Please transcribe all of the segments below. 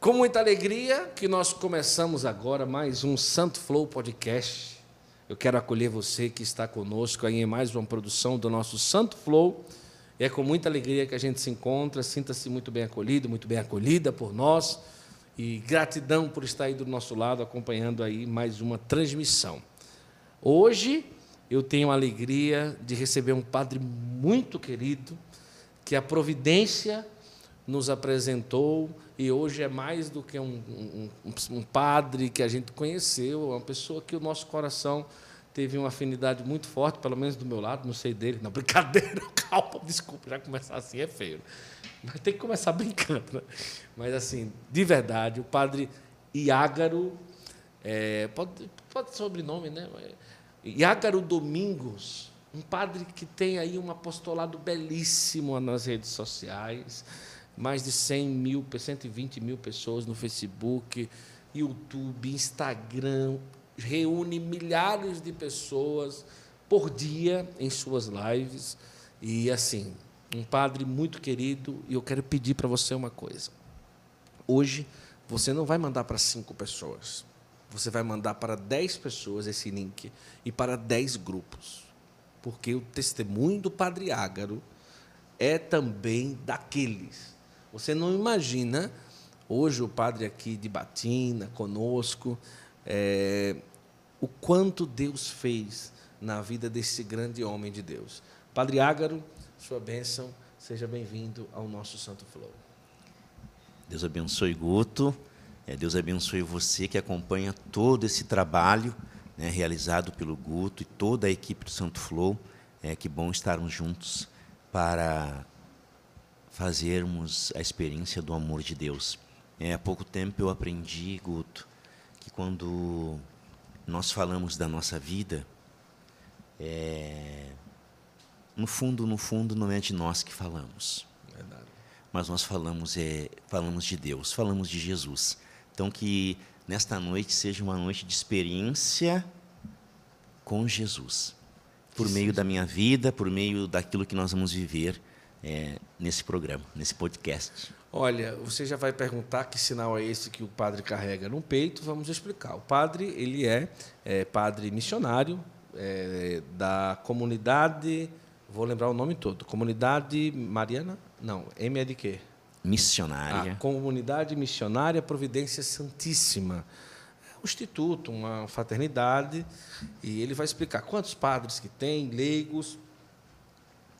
Com muita alegria que nós começamos agora mais um Santo Flow Podcast. Eu quero acolher você que está conosco aí em mais uma produção do nosso Santo Flow. E é com muita alegria que a gente se encontra. Sinta-se muito bem acolhido, muito bem acolhida por nós. E gratidão por estar aí do nosso lado acompanhando aí mais uma transmissão. Hoje eu tenho a alegria de receber um padre muito querido que a providência nos apresentou e hoje é mais do que um, um, um, padre que a gente conheceu, é uma pessoa que o nosso coração teve uma afinidade muito forte, pelo menos do meu lado, não sei dele, não, brincadeira, calma, desculpa, já começar assim é feio. Mas tem que começar brincando. Né? Mas, assim, de verdade, o padre Iágaro, é, pode, pode sobrenome, né? Iágaro Domingos, um padre que tem aí um apostolado belíssimo nas redes sociais, mais de 100 mil, 120 mil pessoas no Facebook, YouTube, Instagram, reúne milhares de pessoas por dia em suas lives. E assim, um padre muito querido, e eu quero pedir para você uma coisa. Hoje, você não vai mandar para cinco pessoas. Você vai mandar para dez pessoas esse link e para dez grupos. Porque o testemunho do Padre Ágaro é também daqueles você não imagina, hoje o padre aqui de Batina, conosco, é, o quanto Deus fez na vida desse grande homem de Deus. Padre Ágaro, sua bênção, seja bem-vindo ao nosso Santo Flow. Deus abençoe Guto, é, Deus abençoe você que acompanha todo esse trabalho né, realizado pelo Guto e toda a equipe do Santo Flow. É que bom estarmos juntos para fazermos a experiência do amor de Deus. É, há pouco tempo eu aprendi, Guto, que quando nós falamos da nossa vida, é, no fundo, no fundo, não é de nós que falamos. Verdade. Mas nós falamos, é, falamos de Deus, falamos de Jesus. Então, que nesta noite seja uma noite de experiência com Jesus. Por meio da minha vida, por meio daquilo que nós vamos viver é, nesse programa, nesse podcast. Olha, você já vai perguntar que sinal é esse que o padre carrega no peito. Vamos explicar. O padre ele é, é padre missionário é, da comunidade. Vou lembrar o nome todo. Comunidade Mariana? Não. M é de quê? Missionária. A comunidade missionária Providência Santíssima. É um instituto, uma fraternidade, e ele vai explicar quantos padres que tem, leigos,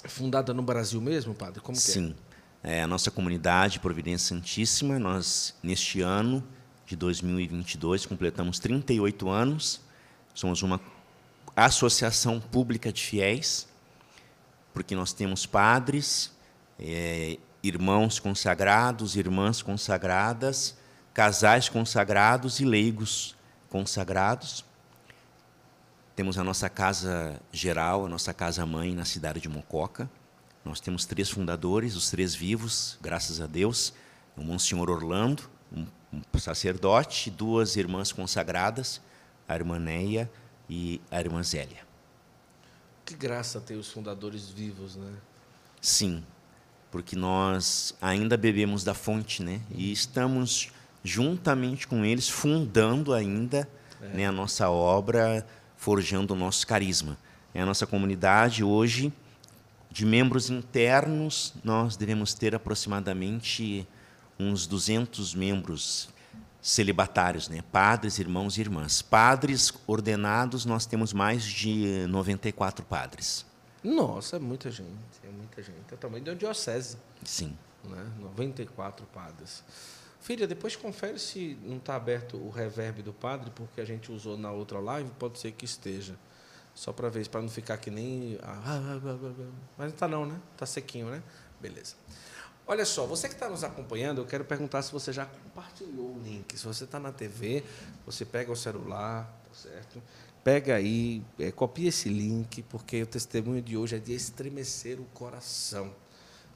fundada no Brasil mesmo, padre? Como Sim. É? é? a nossa comunidade Providência Santíssima, nós, neste ano de 2022, completamos 38 anos. Somos uma associação pública de fiéis, porque nós temos padres, é, irmãos consagrados, irmãs consagradas, casais consagrados e leigos consagrados. Temos a nossa casa geral, a nossa casa mãe na cidade de Mococa. Nós temos três fundadores, os três vivos, graças a Deus. O Monsenhor Orlando, um, sacerdote, duas irmãs consagradas, a irmã Neia e a irmã Zélia. Que graça ter os fundadores vivos, né? Sim, porque nós ainda bebemos da fonte, né? E estamos juntamente com eles fundando ainda é. né, a nossa obra forjando o nosso carisma. É a nossa comunidade hoje, de membros internos, nós devemos ter aproximadamente uns 200 membros celibatários, né? padres, irmãos e irmãs. Padres ordenados, nós temos mais de 94 padres. Nossa, é muita gente, é muita gente. É o tamanho uma diocese. Sim. Né? 94 padres. Filha, depois confere se não está aberto o reverb do padre, porque a gente usou na outra live, pode ser que esteja. Só para ver, para não ficar que nem. Ah, ah, ah, Mas não está não, né? Está sequinho, né? Beleza. Olha só, você que está nos acompanhando, eu quero perguntar se você já compartilhou o link. Se você está na TV, você pega o celular, tá certo? Pega aí, é, copia esse link, porque o testemunho de hoje é de estremecer o coração.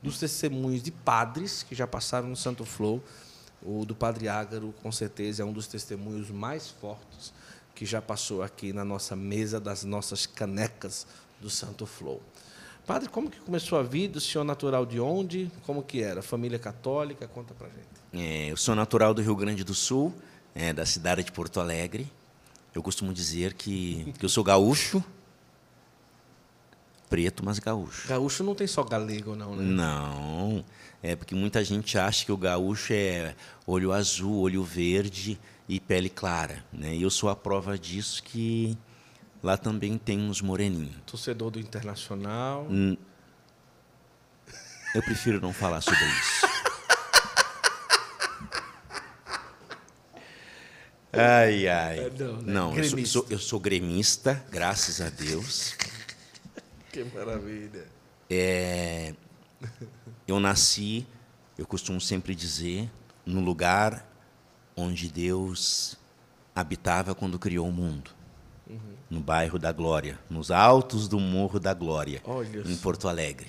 Dos testemunhos de padres que já passaram no Santo Flow o do Padre Ágaro, com certeza, é um dos testemunhos mais fortes que já passou aqui na nossa mesa das nossas canecas do Santo Flow. Padre, como que começou a vida? O senhor natural de onde? Como que era? Família católica? Conta pra gente. É, eu sou natural do Rio Grande do Sul, é, da cidade de Porto Alegre. Eu costumo dizer que, que eu sou gaúcho, preto, mas gaúcho. Gaúcho não tem só galego, não, né? Não, é porque muita gente acha que o gaúcho é olho azul, olho verde e pele clara. Né? E eu sou a prova disso que lá também tem uns moreninhos. Torcedor do Internacional. Hum, Eu prefiro não falar sobre isso. Ai, ai. É, não, né? Não, eu sou, sou- eu sou gremista, graças a Deus. Que maravilha. É, eu nasci, eu costumo sempre dizer, no lugar onde Deus habitava quando criou o mundo. No bairro da Glória, nos altos do Morro da Glória, Olha em. Porto Alegre.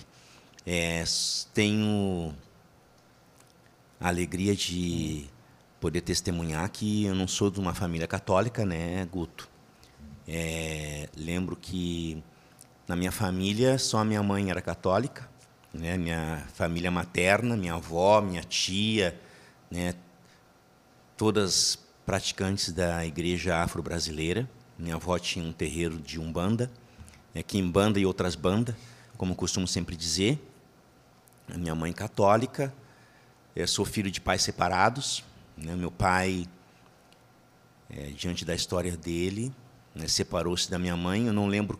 É, tenho a alegria de poder testemunhar que eu não sou de uma família católica, né, Guto? É, lembro que na minha família só a minha mãe era católica, né? Minha família materna, minha avó, minha tia, né? Todas praticantes da igreja afro-brasileira. Minha avó tinha um terreiro de umbanda, né? quimbanda e outras bandas, como costumo sempre dizer. A minha mãe católica. Eu sou filho de pais separados. Né? Meu pai é, diante da história dele, né, separou-se da minha mãe. Eu não lembro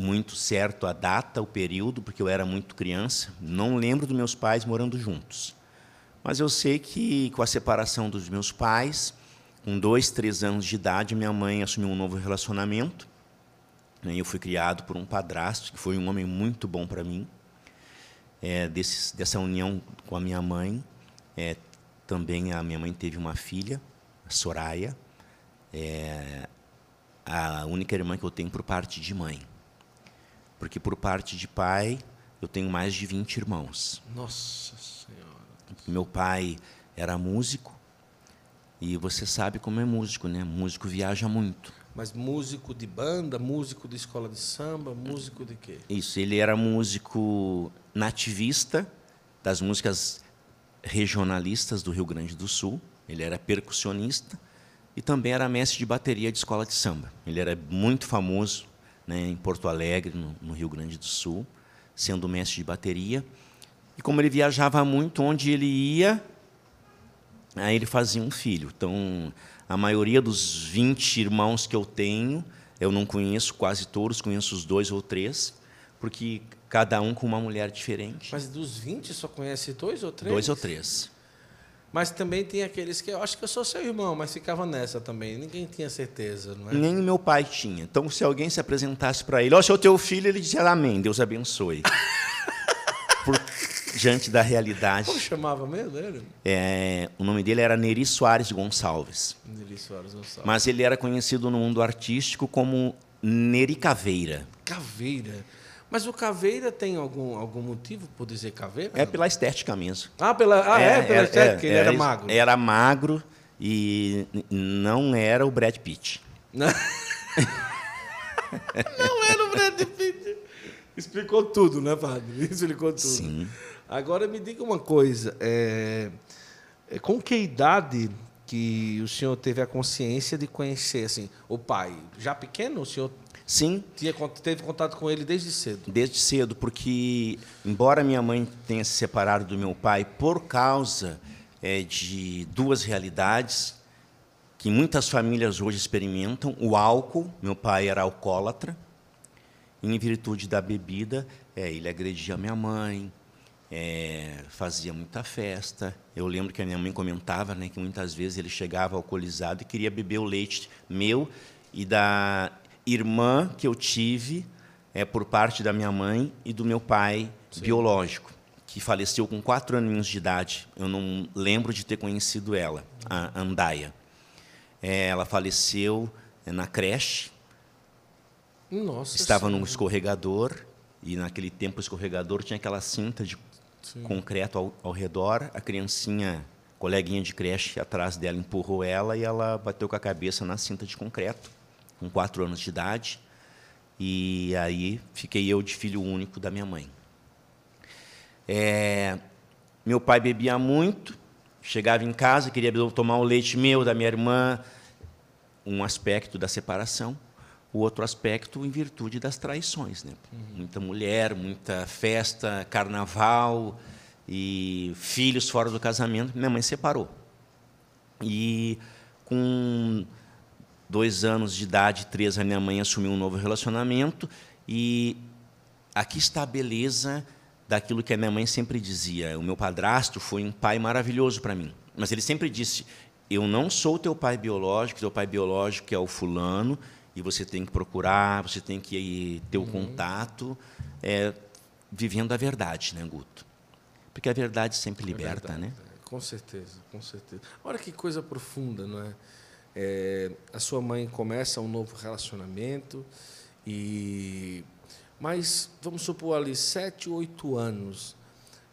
muito certo a data, o período, porque eu era muito criança. Não lembro dos meus pais morando juntos. Mas eu sei que, com a separação dos meus pais, com dois, três anos de idade, minha mãe assumiu um novo relacionamento. né, Eu fui criado por um padrasto, que foi um homem muito bom para mim. É, desses, dessa união com a minha mãe, é, também a minha mãe teve uma filha, a Soraya, é, a única irmã que eu tenho por parte de mãe. Porque por parte de pai, eu tenho mais de 20 irmãos. Nossa Senhora. Meu pai era músico, e você sabe como é músico, né? Músico viaja muito. Mas músico de banda, músico de escola de samba, músico de quê? Isso, ele era músico nativista das músicas regionalistas do Rio Grande do Sul. Ele era percussionista e também era mestre de bateria de escola de samba. Ele era muito famoso né, em Porto Alegre, no, no Rio Grande do Sul, sendo mestre de bateria. E como ele viajava muito, onde ele ia, aí ele fazia um filho. Então, a maioria dos 20 irmãos que eu tenho, eu não conheço quase todos, conheço os dois ou três, porque cada um com uma mulher diferente. Mas dos 20 só conhece dois ou três? Dois ou três. Mas também tem aqueles que eu acho que eu sou seu irmão, mas ficava nessa também. Ninguém tinha certeza, não é? Nem meu pai tinha. Então, se alguém se apresentasse para ele, ó, oh, teu filho, ele dizia amém, Deus abençoe. Por, diante da realidade. Como chamava mesmo ele? É, o nome dele era Neri Soares Gonçalves. Neri Soares Gonçalves. Mas ele era conhecido no mundo artístico como Neri Caveira. Caveira. Mas o caveira tem algum, algum motivo por dizer caveira? É pela estética mesmo. Ah, pela, ah, é, pela estética, ele era isso. magro. Era magro e não era o Brad Pitt. Não. Não era o Brad Pitt. Explicou tudo, né, padre? Explicou tudo. Sim. Agora me diga uma coisa. é, é, com que idade que o senhor teve a consciência de conhecer assim, o pai? Já pequeno, o senhor Sim, tinha, teve contato com ele desde cedo? desde cedo, porque, embora minha mãe tenha se separado do meu pai por causa eh, de duas realidades que muitas famílias hoje experimentam: o álcool, meu pai era alcoólatra, e, em virtude da bebida, eh, ele agredia minha mãe, eh, fazia muita festa. Eu lembro que a minha mãe comentava né, que muitas vezes ele chegava alcoolizado e queria beber o leite meu e da irmã que eu tive é por parte da minha mãe e do meu pai biológico, que faleceu com quatro aninhos de idade. Eu não lembro de ter conhecido ela, a Andaia. É, ela faleceu é, na creche, Nossa. estava num Senhora. escorregador e naquele tempo o escorregador tinha aquela cinta de concreto ao, ao redor. A criancinha, coleguinha de creche, atrás dela empurrou ela e ela bateu com a cabeça na cinta de concreto, com quatro anos de idade. E aí fiquei eu de filho único da minha mãe. É, meu pai bebia muito, chegava em casa, queria tomar o leite meu, da minha irmã, um aspecto da separação, o outro aspecto em virtude das traições. Né? Uhum. Muita mulher, muita festa, carnaval e filhos fora do casamento. Minha mãe separou. E com dois anos de idade, três, a minha mãe assumiu um novo relacionamento. E aqui está a beleza daquilo que a minha mãe sempre dizia. O meu padrasto foi um pai maravilhoso para mim. Mas ele sempre disse: Eu não sou teu pai biológico, teu pai biológico é o fulano, e você tem que procurar, você tem que ter o uhum. contato, é, vivendo a verdade, né, Guto? Porque a verdade sempre é liberta, é né? Com certeza, com certeza. Olha que coisa profunda, não é? É? A sua mãe começa um novo relacionamento e mas vamos supor ali, sete, oito anos,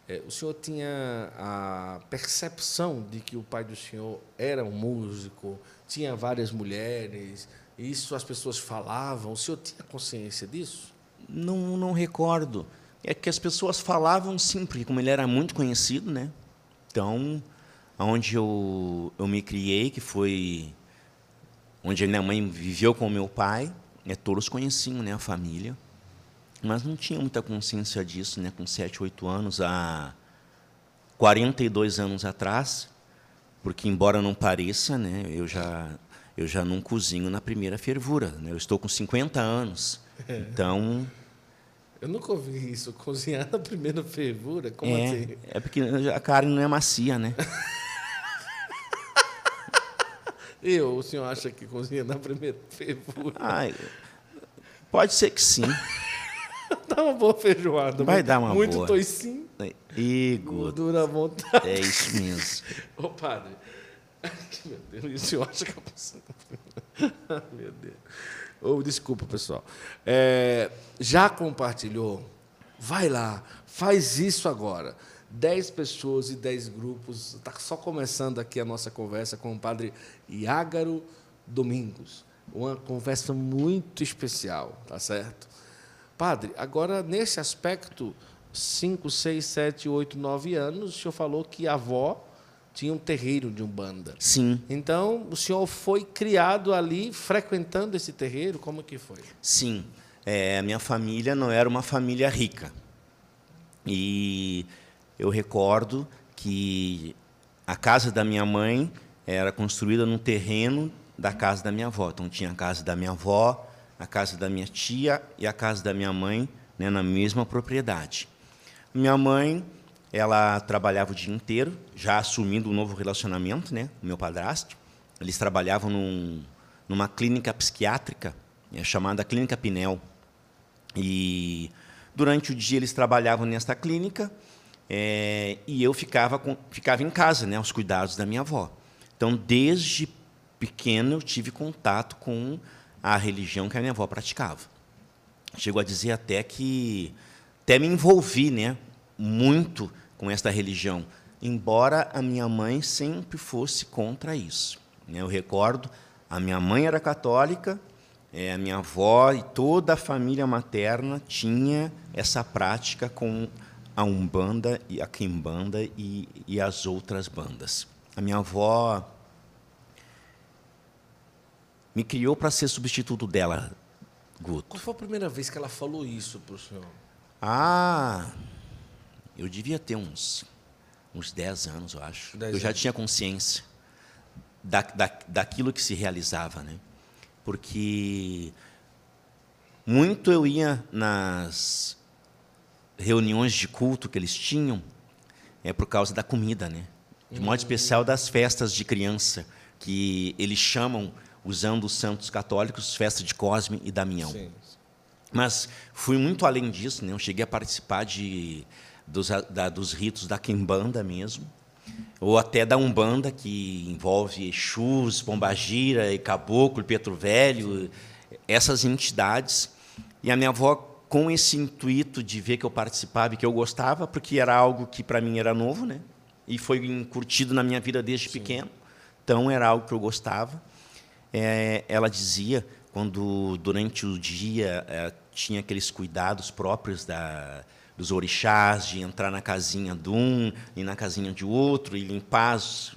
é, o senhor tinha a percepção de que o pai do senhor era um músico, tinha várias mulheres, isso as pessoas falavam. O senhor tinha consciência disso? Não, não recordo. É que as pessoas falavam sim, porque como ele era muito conhecido, né? Então, onde eu, eu me criei, que foi onde a minha mãe viveu com meu pai, é, todos conheciam né, a família mas não tinha muita consciência disso, né? Com 7, 8 anos, há 42 anos atrás, porque embora não pareça, né, eu já eu já não cozinho na primeira fervura, né? Eu estou com 50 anos. É. Então, eu nunca ouvi isso, cozinhar na primeira fervura, como é, assim? É porque a carne não é macia, né? eu, o senhor acha que cozinha na primeira fervura? Ai, pode ser que sim. Dá uma boa feijoada. Vai dar uma muito boa. Muito toicinho. Igor. Gordura à vontade. É isso mesmo. Ô, padre. Meu Deus, o senhor acha que eu posso... Meu Deus. Oh, desculpa, pessoal. É, já compartilhou? Vai lá, faz isso agora. Dez pessoas e dez grupos. Está só começando aqui a nossa conversa com o padre Iágaro Domingos. Uma conversa muito especial, tá certo? Padre, agora nesse aspecto, 5, 6, 7, 8, 9 anos, o senhor falou que a avó tinha um terreiro de Umbanda. Sim. Então, o senhor foi criado ali, frequentando esse terreiro? Como que foi? Sim. É, a minha família não era uma família rica. E eu recordo que a casa da minha mãe era construída num terreno da casa da minha avó. Então, tinha a casa da minha avó, a casa da minha tia e a casa da minha mãe né, na mesma propriedade. Minha mãe, ela trabalhava o dia inteiro, já assumindo um novo relacionamento, né, o meu padrasto. Eles trabalhavam num, numa clínica psiquiátrica é, chamada Clínica Pinel. E durante o dia eles trabalhavam nesta clínica é, e eu ficava, com, ficava em casa, né, aos cuidados da minha avó. Então, desde pequeno, eu tive contato com a religião que a minha avó praticava. Chegou a dizer até que até me envolvi, né, muito com esta religião, embora a minha mãe sempre fosse contra isso. Né. Eu recordo, a minha mãe era católica, é, a minha avó e toda a família materna tinha essa prática com a umbanda e a quimbanda e, e as outras bandas. A minha avó me criou para ser substituto dela, Guto. Qual foi a primeira vez que ela falou isso para o senhor? Ah, eu devia ter uns, uns 10 anos, eu acho. eu anos. já tinha consciência da, da, daquilo que se realizava, né? Porque muito eu ia nas reuniões de culto que eles tinham é por causa da comida, né? De modo especial das festas de criança que eles chamam usando os santos católicos, festa de Cosme e Damião. Sim. Mas fui muito além disso, né? eu cheguei a participar de, dos, da, dos ritos da Quimbanda mesmo, ou até da Umbanda, que envolve Exus, Pombagira, e Caboclo, Petro Velho, essas entidades. E a minha avó, com esse intuito de ver que eu participava e que eu gostava, porque era algo que para mim era novo, né? e foi incutido na minha vida desde Sim. pequeno, então era algo que eu gostava é, ela dizia quando durante o dia é, tinha aqueles cuidados próprios da, dos orixás, de entrar na casinha de um e na casinha de outro, e limpar os,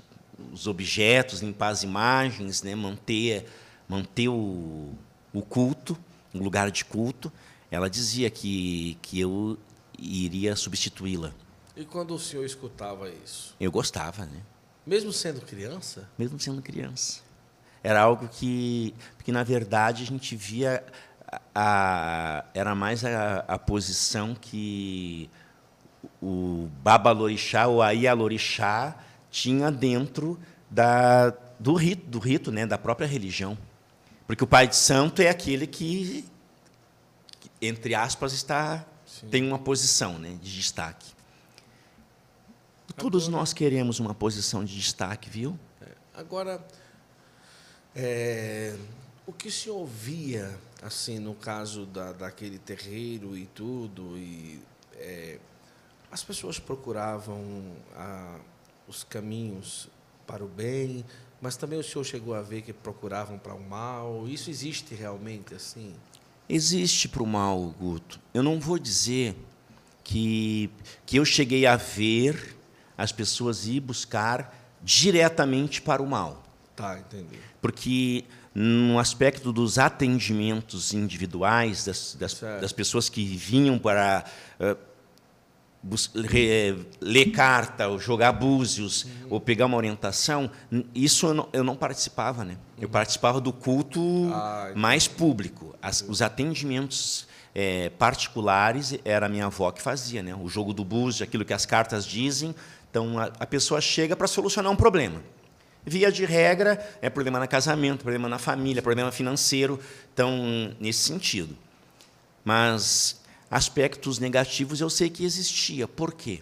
os objetos, limpar as imagens, né? manter, manter o, o culto, o lugar de culto. Ela dizia que, que eu iria substituí-la. E quando o senhor escutava isso? Eu gostava, né? Mesmo sendo criança? Mesmo sendo criança. Era algo que, que na verdade, a gente via a, era mais a, a posição que o Babalorixá ou a Ialorixá tinha dentro da, do rito, do rito né, da própria religião. Porque o pai de santo é aquele que, entre aspas, está Sim. tem uma posição né, de destaque. Todos nós queremos uma posição de destaque, viu? É, agora, é, o que o senhor via assim, no caso da, daquele terreiro e tudo, e é, as pessoas procuravam a, os caminhos para o bem, mas também o senhor chegou a ver que procuravam para o mal. Isso existe realmente assim? Existe para o mal, Guto. Eu não vou dizer que, que eu cheguei a ver as pessoas ir buscar diretamente para o mal. Tá, entendi. Porque no aspecto dos atendimentos individuais das, das, das pessoas que vinham para uh, ler carta, ou jogar búzios, uhum. ou pegar uma orientação, isso eu não, eu não participava. Né? Eu uhum. participava do culto ah, mais público. As, os atendimentos é, particulares era a minha avó que fazia. Né? O jogo do búzio, aquilo que as cartas dizem. Então, a, a pessoa chega para solucionar um problema. Via de regra, é problema no casamento, problema na família, problema financeiro, então, nesse sentido. Mas aspectos negativos eu sei que existia. Por quê?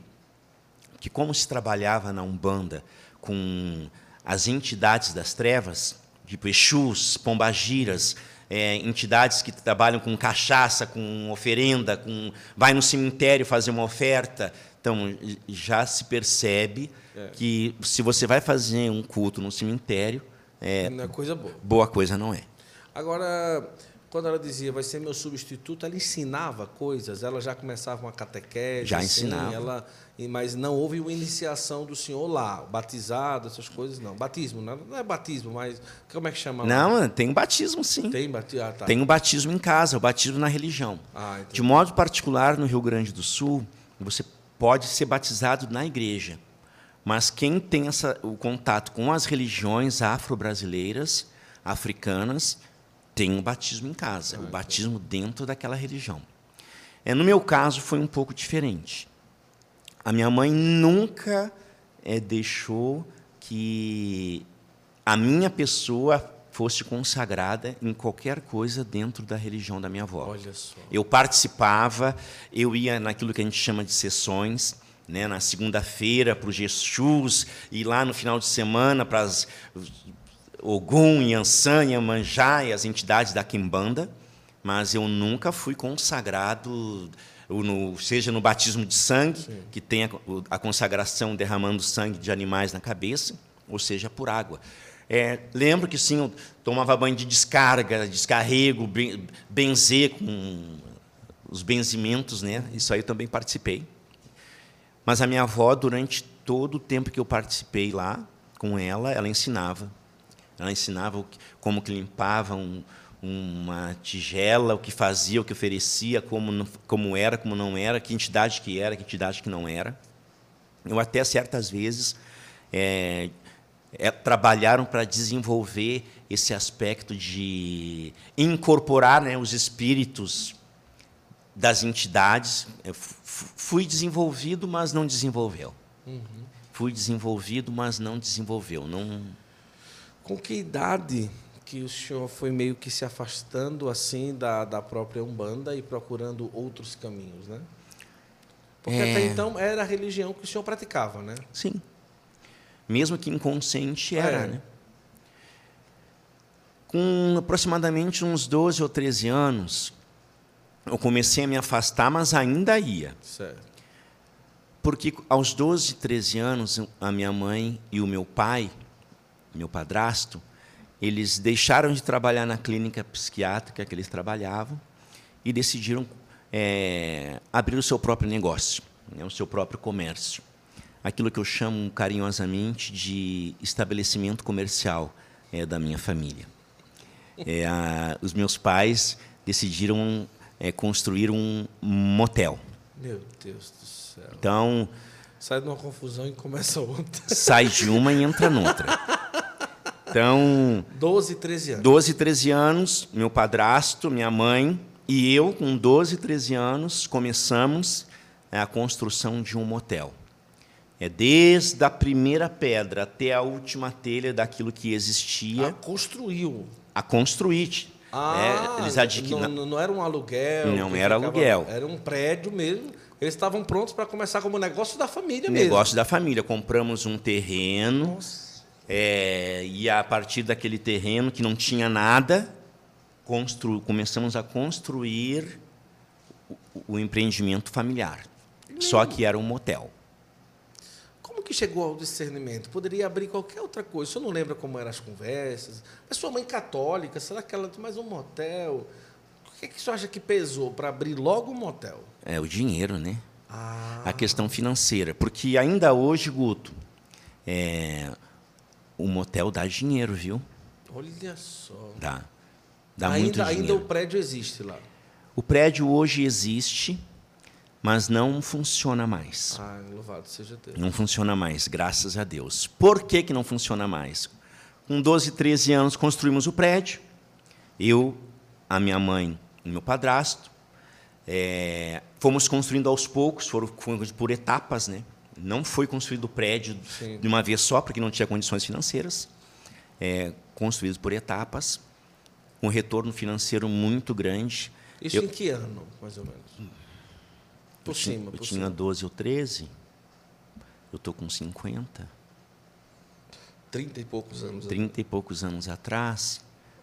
Que como se trabalhava na Umbanda com as entidades das trevas, tipo Exus, Pombagiras, é, entidades que trabalham com cachaça, com oferenda, com vai no cemitério fazer uma oferta, então já se percebe é. que se você vai fazer um culto no cemitério, é, não é coisa boa. Boa coisa não é. Agora, quando ela dizia vai ser meu substituto, ela ensinava coisas, ela já começava uma catequese. Já assim, ensinava. Ela, mas não houve uma iniciação do senhor lá, batizado, essas coisas, não. Batismo, não é batismo, mas como é que chama? Não, tem um batismo, sim. Tem batismo? Ah, tá. Tem um batismo em casa, o batismo na religião. Ah, De modo particular, no Rio Grande do Sul, você pode ser batizado na igreja. Mas quem tem essa, o contato com as religiões afro-brasileiras, africanas, tem o batismo em casa, ah, o batismo dentro daquela religião. É, no meu caso, foi um pouco diferente. A minha mãe nunca é, deixou que a minha pessoa fosse consagrada em qualquer coisa dentro da religião da minha avó. Eu participava, eu ia naquilo que a gente chama de sessões, né, na segunda-feira para o Jesus, e lá no final de semana para as Ogum, Yansan, Yamanjá e as entidades da Quimbanda, mas eu nunca fui consagrado, no, seja no batismo de sangue, Sim. que tem a, a consagração derramando sangue de animais na cabeça, ou seja, por água. É, lembro que sim, eu tomava banho de descarga, descarrego, benzer com os benzimentos, né? Isso aí eu também participei. Mas a minha avó, durante todo o tempo que eu participei lá com ela, ela ensinava. Ela ensinava como que limpava um, uma tigela, o que fazia, o que oferecia, como, como era, como não era, que entidade que era, que entidade que não era. Eu até certas vezes é, é, trabalharam para desenvolver esse aspecto de incorporar né, os espíritos das entidades. Eu fui desenvolvido, mas não desenvolveu. Uhum. Fui desenvolvido, mas não desenvolveu. Não... Com que idade que o senhor foi meio que se afastando assim da, da própria Umbanda e procurando outros caminhos, né? Porque é... até então era a religião que o senhor praticava, né? Sim mesmo que inconsciente era. É. Né? Com aproximadamente uns 12 ou 13 anos, eu comecei a me afastar, mas ainda ia. Certo. Porque aos 12, 13 anos, a minha mãe e o meu pai, meu padrasto, eles deixaram de trabalhar na clínica psiquiátrica que eles trabalhavam e decidiram é, abrir o seu próprio negócio, né, o seu próprio comércio. Aquilo que eu chamo carinhosamente de estabelecimento comercial é, da minha família. É, a, os meus pais decidiram é, construir um motel. Meu Deus do céu. Então. Sai de uma confusão e começa outra. Sai de uma e entra noutra. Então. 12, 13 anos. 12, 13 anos, meu padrasto, minha mãe e eu, com 12, 13 anos, começamos a construção de um motel. É desde a primeira pedra até a última telha daquilo que existia. Ah, construiu. A construir. Ah, é, eles adquir... não, não, era um aluguel. Não era ficava... aluguel. Era um prédio mesmo. Eles estavam prontos para começar como negócio da família mesmo. Negócio da família. Compramos um terreno. É, e a partir daquele terreno que não tinha nada, constru... começamos a construir o, o empreendimento familiar. Só que era um motel que chegou ao discernimento? Poderia abrir qualquer outra coisa. O senhor não lembra como eram as conversas? Mas sua mãe católica, será que ela tem mais um motel? O que, é que o senhor acha que pesou para abrir logo um motel? É o dinheiro, né? Ah. A questão financeira. Porque ainda hoje, Guto, é, o motel dá dinheiro, viu? Olha só. Dá. Dá ainda, muito dinheiro. Ainda o prédio existe lá? O prédio hoje existe mas não funciona mais. Ah, louvado seja Deus. Não funciona mais, graças a Deus. Por que, que não funciona mais? Com 12, 13 anos, construímos o prédio. Eu, a minha mãe e meu padrasto. É, fomos construindo aos poucos, foram, foram por etapas. Né? Não foi construído o prédio Sim. de uma vez só, porque não tinha condições financeiras. É, construídos por etapas, com um retorno financeiro muito grande. Isso Eu, em que ano, mais ou menos? Por eu cima, tinha, por eu cima. tinha 12 ou 13. Eu estou com 50. 30 e poucos anos 30 atrás. e poucos anos atrás.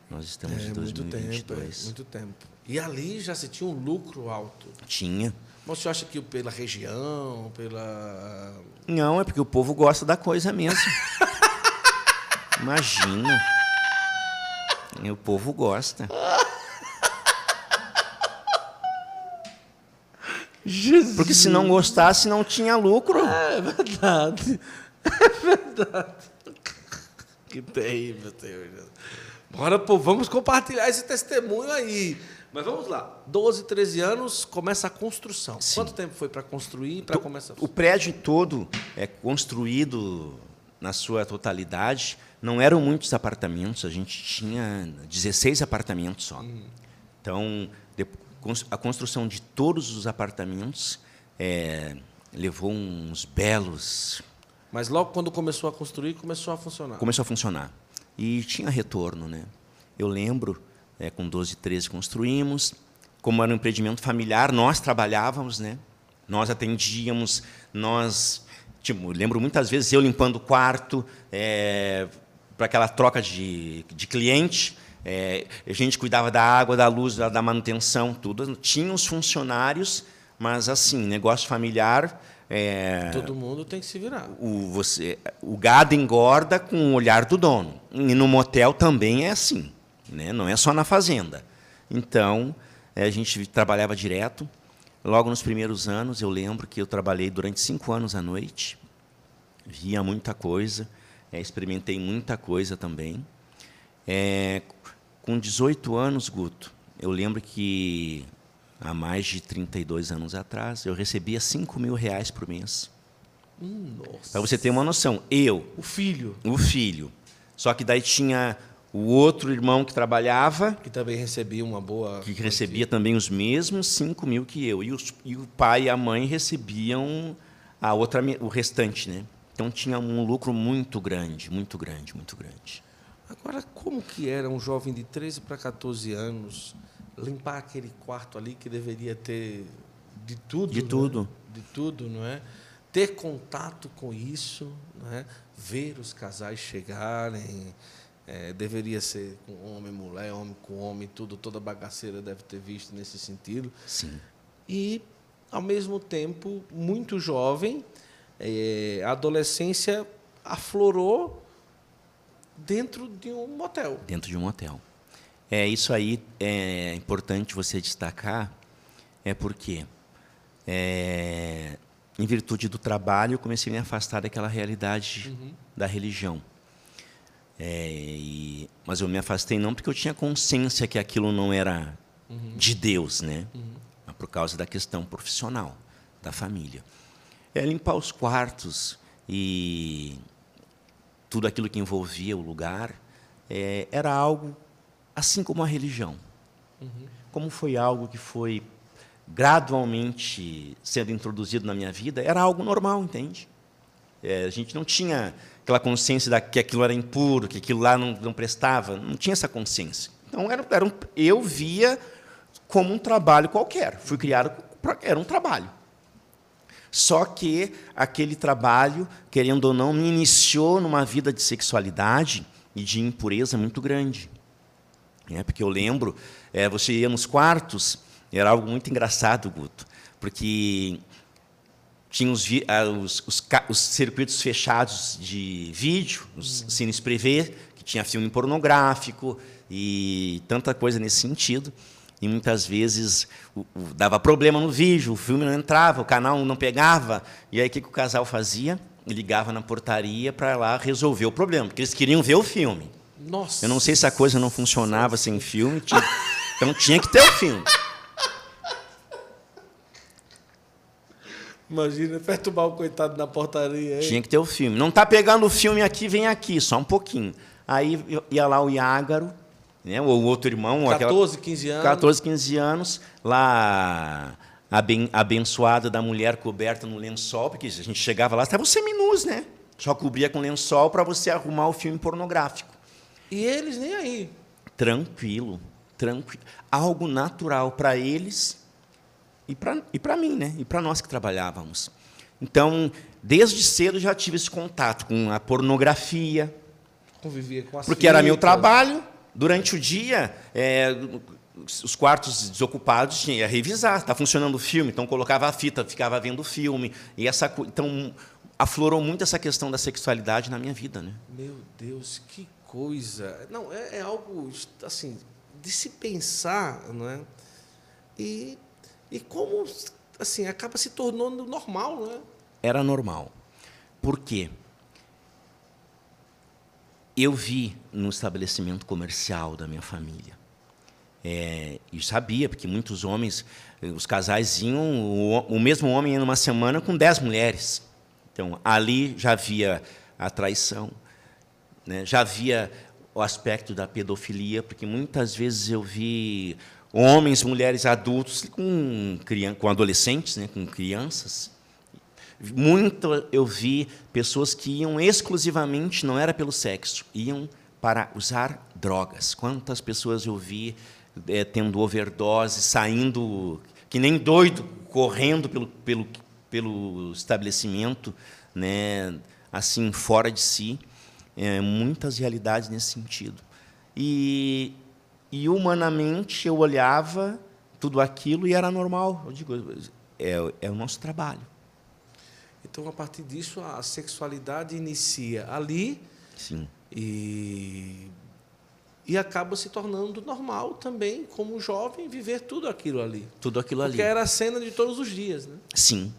Nós estamos é, em 2022. Muito tempo, é, muito tempo. E ali já se tinha um lucro alto. Tinha. Mas você acha que pela região, pela. Não, é porque o povo gosta da coisa mesmo. Imagina. o povo gosta. Jesus. Porque se não gostasse, não tinha lucro. É verdade. É verdade. Que terrível, Deus. Bora, pô, vamos compartilhar esse testemunho aí. Mas vamos lá. 12, 13 anos, começa a construção. Sim. Quanto tempo foi para construir para começar? O prédio todo é construído na sua totalidade. Não eram muitos apartamentos, a gente tinha 16 apartamentos só. Hum. Então, a construção de todos os apartamentos é, levou uns belos. Mas logo quando começou a construir, começou a funcionar. Começou a funcionar. E tinha retorno. Né? Eu lembro, é, com 12, 13 construímos. Como era um empreendimento familiar, nós trabalhávamos, né? nós atendíamos, nós. Tipo, lembro muitas vezes eu limpando o quarto é, para aquela troca de, de cliente é, a gente cuidava da água, da luz, da, da, manutenção, tudo. Tinha os funcionários, mas assim, negócio familiar. É, Todo mundo tem que se virar. O, você, o gado engorda com o olhar do dono. E no motel também é assim. Né? Não é só na fazenda. Então, é, a gente trabalhava direto. Logo nos primeiros anos, eu lembro que eu trabalhei durante cinco anos à noite. Via muita coisa, é, experimentei muita coisa também. É, com 18 anos, Guto, eu lembro que há mais de 32 anos atrás, eu recebia 5 mil reais por mês. Hum, Para você ter uma noção, eu. O filho. O filho. Só que daí tinha o outro irmão que trabalhava. Que também recebia uma boa. Que recebia também os mesmos 5 mil que eu. E, os, e, o pai e a mãe recebiam a outra, o restante. Né? Então tinha um lucro muito grande, muito grande, muito grande. Agora, como que era um jovem de 13 para 14 anos limpar aquele quarto ali que deveria ter de tudo? De né? tudo. De tudo, não é? Ter contato com isso, não é? ver os casais chegarem, é, deveria ser com homem, mulher, homem com homem, tudo, toda bagaceira deve ter visto nesse sentido. Sim. E, ao mesmo tempo, muito jovem, é, a adolescência aflorou dentro de um motel. Dentro de um hotel. É isso aí é importante você destacar, é porque é, em virtude do trabalho eu comecei a me afastar daquela realidade uhum. da religião. É, e, mas eu me afastei não porque eu tinha consciência que aquilo não era uhum. de Deus, né? Uhum. Mas por causa da questão profissional da família. É limpar os quartos e tudo aquilo que envolvia o lugar é, era algo assim como a religião. Uhum. Como foi algo que foi gradualmente sendo introduzido na minha vida, era algo normal, entende? É, a gente não tinha aquela consciência de que aquilo era impuro, que aquilo lá não, não prestava, não tinha essa consciência. Então, era, era um, eu via como um trabalho qualquer. Fui criado, era um trabalho. Só que aquele trabalho, querendo ou não, me iniciou numa vida de sexualidade e de impureza muito grande. É, porque eu lembro, é, você ia nos quartos, era algo muito engraçado, Guto, porque tinha os, os, os, os, circuitos fechados de vídeo, os uhum. cines privê, que tinha filme pornográfico e tanta coisa nesse sentido. E muitas vezes o, o, dava problema no vídeo, o filme não entrava, o canal não pegava. E aí o que, que o casal fazia? Ligava na portaria para lá resolver o problema, porque eles queriam ver o filme. Nossa. Eu não sei se a coisa não funcionava sem filme, tinha, então tinha que ter o filme. Imagina, perturbar o coitado na portaria. Hein? Tinha que ter o filme. Não está pegando o filme aqui, vem aqui, só um pouquinho. Aí ia lá o Iágaro, né, o outro irmão. 14, aquela, 15 anos. 14, 15 anos, lá aben, abençoada da mulher coberta no lençol, porque a gente chegava lá, estava seminus, né? Só cobria com lençol para você arrumar o filme pornográfico. E eles nem aí. Tranquilo, tranquilo. Algo natural para eles e para e mim, né? E para nós que trabalhávamos. Então, desde cedo já tive esse contato com a pornografia. Convivia com as Porque era meu trabalho. Durante o dia, é, os quartos desocupados tinha revisar, está funcionando o filme, então colocava a fita, ficava vendo o filme. E essa, então aflorou muito essa questão da sexualidade na minha vida, né? Meu Deus, que coisa! Não, é, é algo assim de se pensar, não é? E e como assim acaba se tornando normal, não é? Era normal. Por quê? Eu vi no estabelecimento comercial da minha família. É, e sabia, porque muitos homens, os casais iam, o, o mesmo homem ia numa semana com dez mulheres. Então, ali já havia a traição, né? já havia o aspecto da pedofilia, porque muitas vezes eu vi homens, mulheres, adultos com, com adolescentes, né, com crianças. Muito eu vi pessoas que iam exclusivamente, não era pelo sexo, iam para usar drogas. Quantas pessoas eu vi é, tendo overdose, saindo que nem doido, correndo pelo, pelo, pelo estabelecimento, né, assim, fora de si. É, muitas realidades nesse sentido. E e humanamente eu olhava tudo aquilo e era normal. Eu digo, é, é o nosso trabalho. Então, a partir disso, a sexualidade inicia ali. Sim. E, e acaba se tornando normal também, como jovem, viver tudo aquilo ali. Tudo aquilo ali. Porque era a cena de todos os dias. Né? Sim.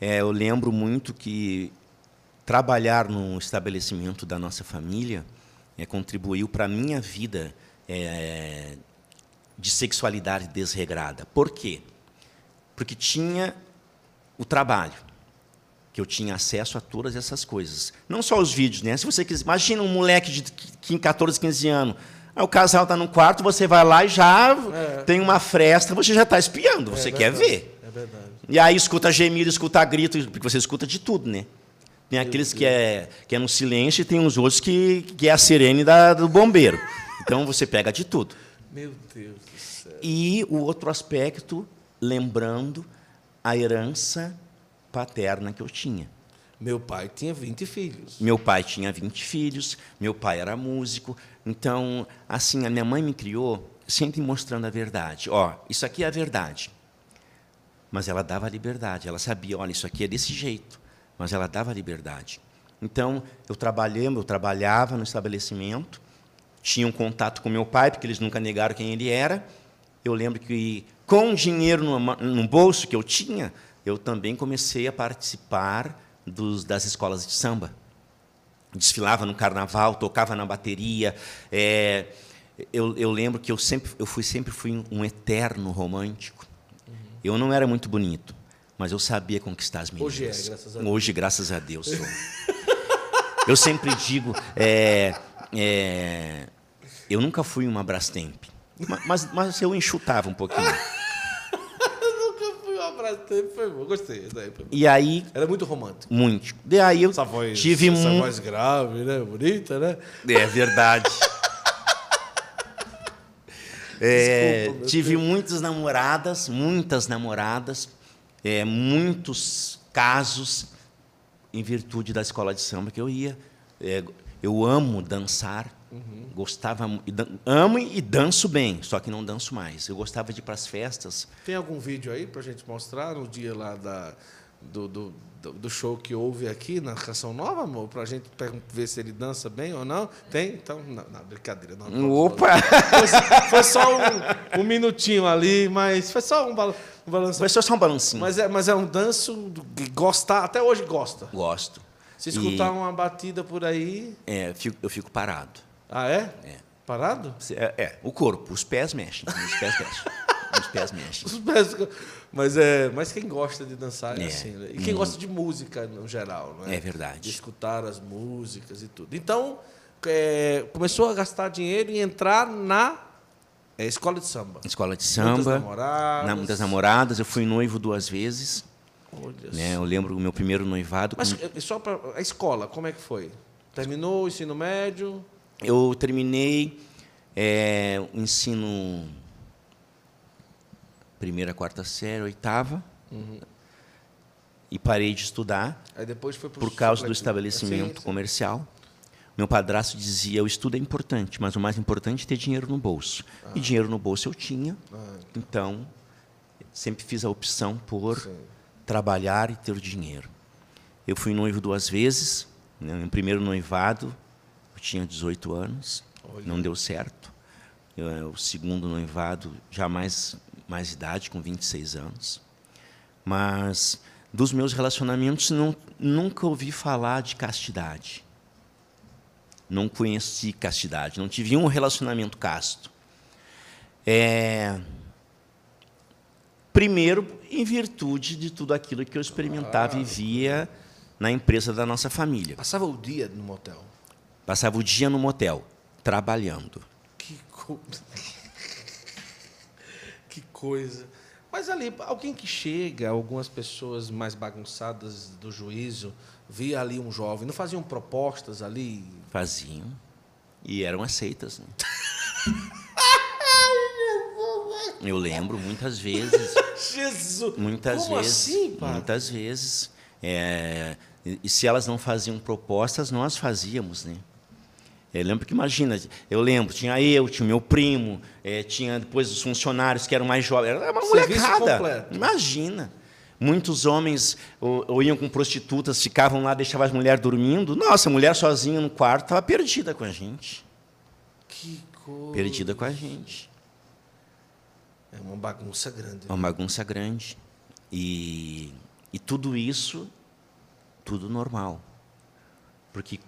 É, eu lembro muito que trabalhar no estabelecimento da nossa família é, contribuiu para a minha vida é, de sexualidade desregrada. Por quê? Porque tinha o trabalho, que eu tinha acesso a todas essas coisas. Não só os vídeos, né? Se você quiser, imagina um moleque de 14, 15 anos. Aí o casal está no quarto, você vai lá e já é. tem uma fresta, você já está espiando, você é quer ver. É verdade. E aí escuta gemido, escuta grito, porque você escuta de tudo, né? Tem aqueles que é, que é no silêncio e tem uns outros que, que é a sirene da, do bombeiro. Então você pega de tudo. Meu Deus do céu. E o outro aspecto, lembrando a herança paterna que eu tinha. Meu pai tinha 20 filhos. Meu pai tinha 20 filhos, meu pai era músico. Então, assim, a minha mãe me criou sempre mostrando a verdade. Ó, isso aqui é a verdade. Mas ela dava liberdade. Ela sabia, olha, isso aqui é desse jeito. Mas ela dava liberdade. Então, eu trabalhei, eu trabalhava no estabelecimento, tinha um contato com meu pai, porque eles nunca negaram quem ele era. Eu lembro que, com o dinheiro no, no bolso que eu tinha, eu também comecei a participar dos, das escolas de samba. Desfilava no carnaval, tocava na bateria. É, eu, eu, lembro que eu sempre, eu fui sempre fui um eterno romântico. Uhum. Eu não era muito bonito, mas eu sabia conquistar as meninas. Hoje é, graças a Deus. Hoje, graças a Deus. eu sempre digo, é, é, eu nunca fui uma Brastemp, mas, mas eu enxutava um pouquinho. foi bom, gostei. Daí foi e aí. Era muito romântico. Muito. E aí eu essa voz, tive essa um... voz grave, né? Bonita, né? É verdade. é, Desculpa, tive Deus. muitas namoradas, muitas namoradas, é, muitos casos em virtude da escola de samba que eu ia. É, eu amo dançar, Uhum. Gostava, amo e danço bem, só que não danço mais. Eu gostava de ir para as festas. Tem algum vídeo aí para a gente mostrar no dia lá da, do, do, do, show que houve aqui na Canção Nova, amor? Para a gente ver se ele dança bem ou não? Tem? Então, não, não brincadeira. Não, Opa! Foi, foi só um, um, minutinho ali, mas foi só um, um balanço. Foi só um balancinho. Mas é, mas é um danço que gostar, até hoje gosta. Gosto. Se escutar e, uma batida por aí. É, eu fico, eu fico parado. Ah, é? É. Parado? É, é, o corpo, os pés mexem. Os pés mexem. os pés mexem. Os pés, mas, é, mas quem gosta de dançar é, é assim. Né? E quem hum. gosta de música no geral, não é? É verdade. De escutar as músicas e tudo. Então, é, começou a gastar dinheiro e entrar na é, escola de samba. Escola de samba. Muitas namoradas. Na, muitas namoradas. Eu fui noivo duas vezes. Né? Eu lembro o meu primeiro noivado. Mas com... só para a escola, como é que foi? Terminou o ensino médio? Eu terminei é, o ensino primeira, quarta série, oitava, uhum. e parei de estudar por causa do estabelecimento sim, sim. comercial. Meu padrasto dizia: o estudo é importante, mas o mais importante é ter dinheiro no bolso. Ah. E dinheiro no bolso eu tinha, ah. então sempre fiz a opção por sim. trabalhar e ter dinheiro. Eu fui noivo duas vezes. Né, no primeiro noivado, tinha 18 anos, Olha. não deu certo. Eu, é, o segundo noivado, já mais, mais idade, com 26 anos. Mas dos meus relacionamentos, não, nunca ouvi falar de castidade. Não conheci castidade, não tive um relacionamento casto. É, primeiro, em virtude de tudo aquilo que eu experimentava ah, e via na empresa da nossa família. Passava o dia no motel? Passava o dia no motel, trabalhando. Que, co... que coisa. Mas ali, alguém que chega, algumas pessoas mais bagunçadas do juízo, via ali um jovem, não faziam propostas ali? Faziam. E eram aceitas. Né? Eu lembro muitas vezes. Jesus! Muitas Como vezes. Assim, pai? Muitas vezes. É, e se elas não faziam propostas, nós fazíamos, né? Eu lembro que, imagina, eu lembro, tinha eu, tinha meu primo, é, tinha depois os funcionários que eram mais jovens. Era uma molecada. Imagina. Muitos homens ou, ou, iam com prostitutas, ficavam lá, deixavam as mulheres dormindo. Nossa, a mulher sozinha no quarto estava perdida com a gente. Que coisa. Perdida com a gente. É uma bagunça grande. É uma bagunça grande. E, e tudo isso, tudo normal. Porque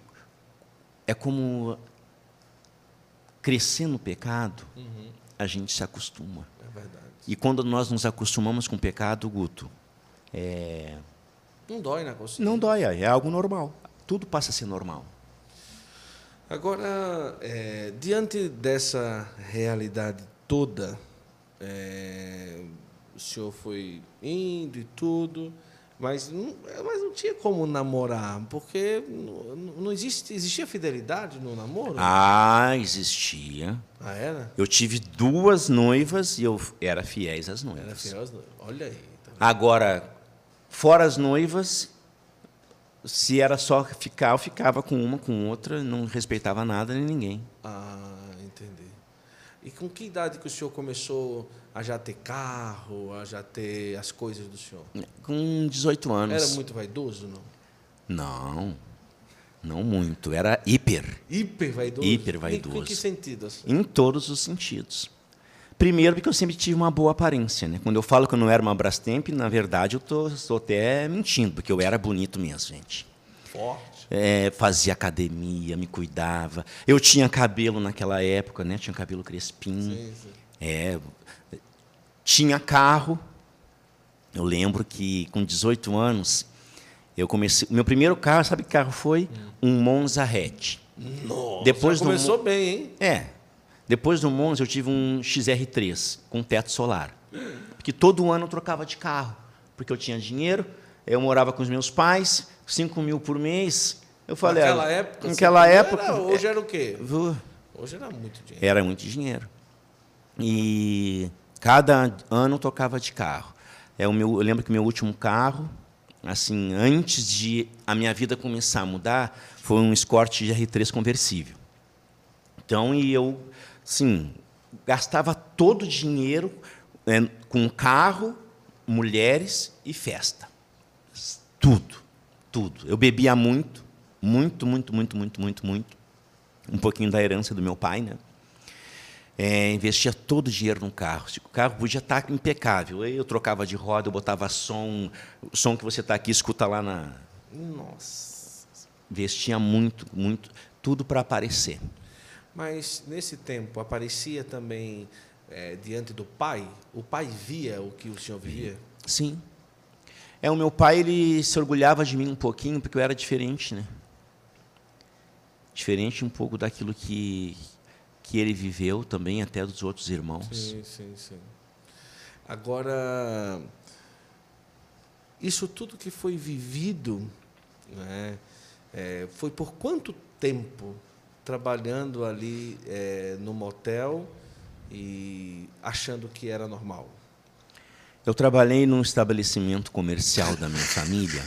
é como crescer no pecado, uhum. a gente se acostuma. É. E quando nós nos acostumamos com o pecado, Guto, é... não dói na consciência. Não dói, é algo normal. Tudo passa a ser normal. Agora, é, diante dessa realidade toda, é, o senhor foi indo e tudo. Mas não, mas não tinha como namorar, porque não, não existe, existia fidelidade no namoro? Ah, existia. Ah, era? Eu tive duas noivas e eu era fiéis às noivas. Era fiel às noivas. Olha aí. Tá Agora, fora as noivas, se era só ficar, eu ficava com uma, com outra, não respeitava nada nem ninguém. Ah. E com que idade que o senhor começou a já ter carro, a já ter as coisas do senhor? Com 18 anos. Era muito vaidoso, não? Não. Não muito, era hiper. Hiper vaidoso? Hiper vaidoso. Em, em que sentido? Assim? Em todos os sentidos. Primeiro, porque eu sempre tive uma boa aparência. Né? Quando eu falo que eu não era uma Brastemp, na verdade eu estou até mentindo, porque eu era bonito mesmo, gente. Forte. É, fazia academia, me cuidava. Eu tinha cabelo naquela época, né? Tinha cabelo crespinho. Sim, sim. É, tinha carro. Eu lembro que com 18 anos eu comecei. Meu primeiro carro, sabe que carro foi? Hum. Um Monza hatch. Nossa, Depois começou do, bem, hein? É. Depois do Monza eu tive um XR3 com teto solar. Porque todo ano eu trocava de carro, porque eu tinha dinheiro, eu morava com os meus pais, 5 mil por mês. Eu falei, naquela ah, época, naquela época era, hoje era o quê? Hoje era muito dinheiro. Era muito dinheiro. E cada ano tocava de carro. É o meu, eu lembro que meu último carro, assim, antes de a minha vida começar a mudar, foi um Escort GR3 conversível. Então, e eu, sim, gastava todo o dinheiro é, com carro, mulheres e festa. Tudo, tudo. Eu bebia muito, muito, muito, muito, muito, muito, muito. Um pouquinho da herança do meu pai, né? É, investia todo o dinheiro no carro. O carro podia estar impecável. Eu trocava de roda, eu botava som, o som que você está aqui, escuta lá na. Nossa. Investia muito, muito, tudo para aparecer. Mas nesse tempo aparecia também é, diante do pai? O pai via o que o senhor via? Sim. É, o meu pai ele se orgulhava de mim um pouquinho porque eu era diferente, né? Diferente um pouco daquilo que que ele viveu também até dos outros irmãos. Sim, sim, sim. Agora isso tudo que foi vivido, né, é, foi por quanto tempo trabalhando ali é, no motel e achando que era normal? Eu trabalhei num estabelecimento comercial da minha família.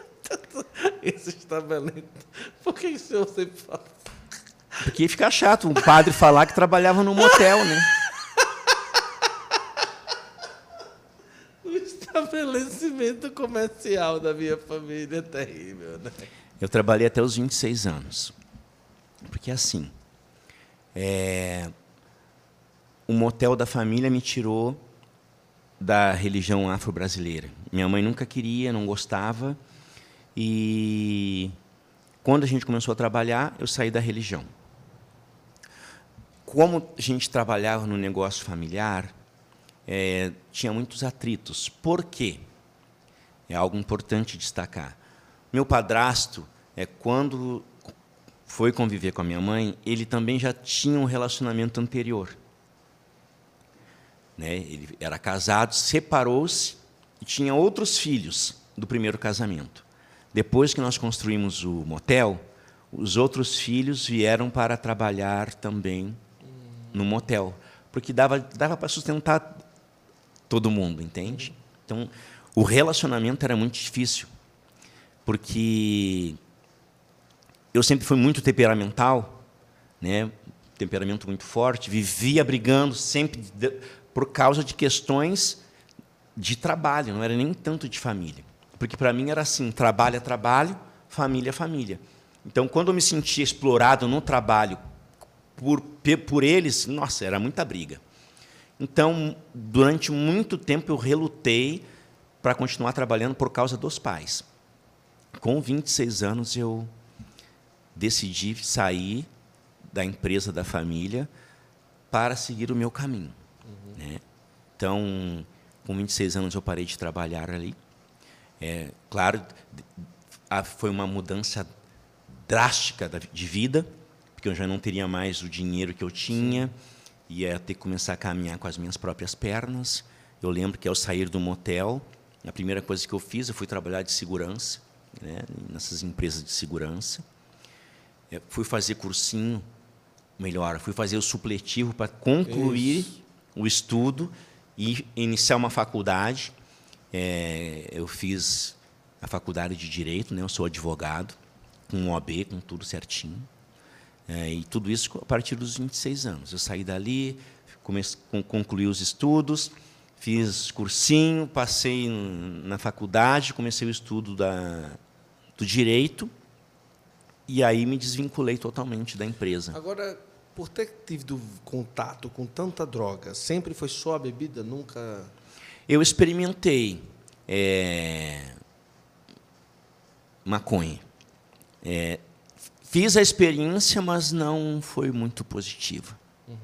Esse estabelecimento. Por que o senhor sempre fala? Porque fica chato um padre falar que trabalhava num motel, né? O estabelecimento comercial da minha família é terrível, né? Eu trabalhei até os 26 anos. Porque assim, é, o motel da família me tirou da religião afro-brasileira. Minha mãe nunca queria, não gostava. E quando a gente começou a trabalhar, eu saí da religião. Como a gente trabalhava no negócio familiar, é, tinha muitos atritos. Por quê? É algo importante destacar. Meu padrasto, é, quando foi conviver com a minha mãe, ele também já tinha um relacionamento anterior. Né? Ele era casado, separou-se e tinha outros filhos do primeiro casamento. Depois que nós construímos o motel, os outros filhos vieram para trabalhar também no motel, porque dava, dava para sustentar todo mundo, entende? Então, o relacionamento era muito difícil, porque eu sempre fui muito temperamental, né? temperamento muito forte, vivia brigando sempre por causa de questões de trabalho, não era nem tanto de família. Porque para mim era assim, trabalho é trabalho, família é família. Então, quando eu me sentia explorado no trabalho por, por eles, nossa, era muita briga. Então, durante muito tempo eu relutei para continuar trabalhando por causa dos pais. Com 26 anos eu decidi sair da empresa da família para seguir o meu caminho. Né? Então, com 26 anos eu parei de trabalhar ali. É, claro, foi uma mudança drástica de vida, porque eu já não teria mais o dinheiro que eu tinha, ia ter que começar a caminhar com as minhas próprias pernas. Eu lembro que ao sair do motel, a primeira coisa que eu fiz, eu fui trabalhar de segurança, né, nessas empresas de segurança. Eu fui fazer cursinho, melhor, fui fazer o supletivo para concluir Isso o estudo e iniciar uma faculdade. É, eu fiz a faculdade de Direito, né? eu sou advogado, com OB, com tudo certinho. É, e tudo isso a partir dos 26 anos. Eu saí dali, comecei, concluí os estudos, fiz cursinho, passei na faculdade, comecei o estudo da, do Direito. E aí me desvinculei totalmente da empresa. Agora, por ter tido contato com tanta droga, sempre foi só a bebida? Nunca. Eu experimentei é, maconha. É, fiz a experiência, mas não foi muito positiva. Uhum.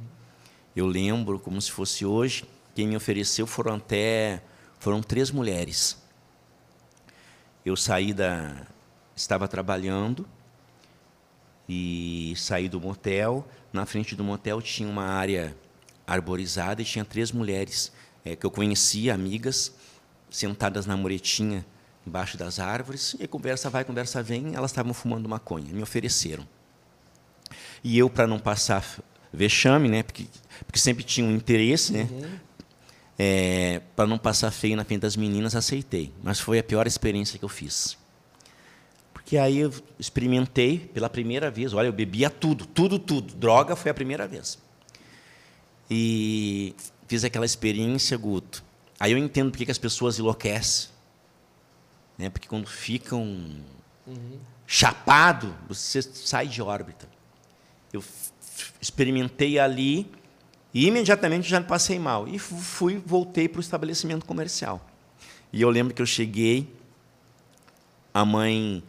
Eu lembro como se fosse hoje. Quem me ofereceu foram até foram três mulheres. Eu saí da estava trabalhando e saí do motel. Na frente do motel tinha uma área arborizada e tinha três mulheres é, que eu conhecia, amigas, sentadas na muretinha embaixo das árvores. E conversa vai, conversa vem. Elas estavam fumando maconha, me ofereceram. E eu, para não passar vexame, né, porque, porque sempre tinha um interesse, né, uhum. é, para não passar feio na frente das meninas, aceitei. Mas foi a pior experiência que eu fiz. Porque aí eu experimentei pela primeira vez. Olha, eu bebia tudo, tudo, tudo. Droga foi a primeira vez. E fiz aquela experiência, Guto. Aí eu entendo porque que as pessoas enlouquecem. Né? Porque quando ficam uhum. chapado, você sai de órbita. Eu experimentei ali e imediatamente já passei mal. E fui, voltei para o estabelecimento comercial. E eu lembro que eu cheguei, a mãe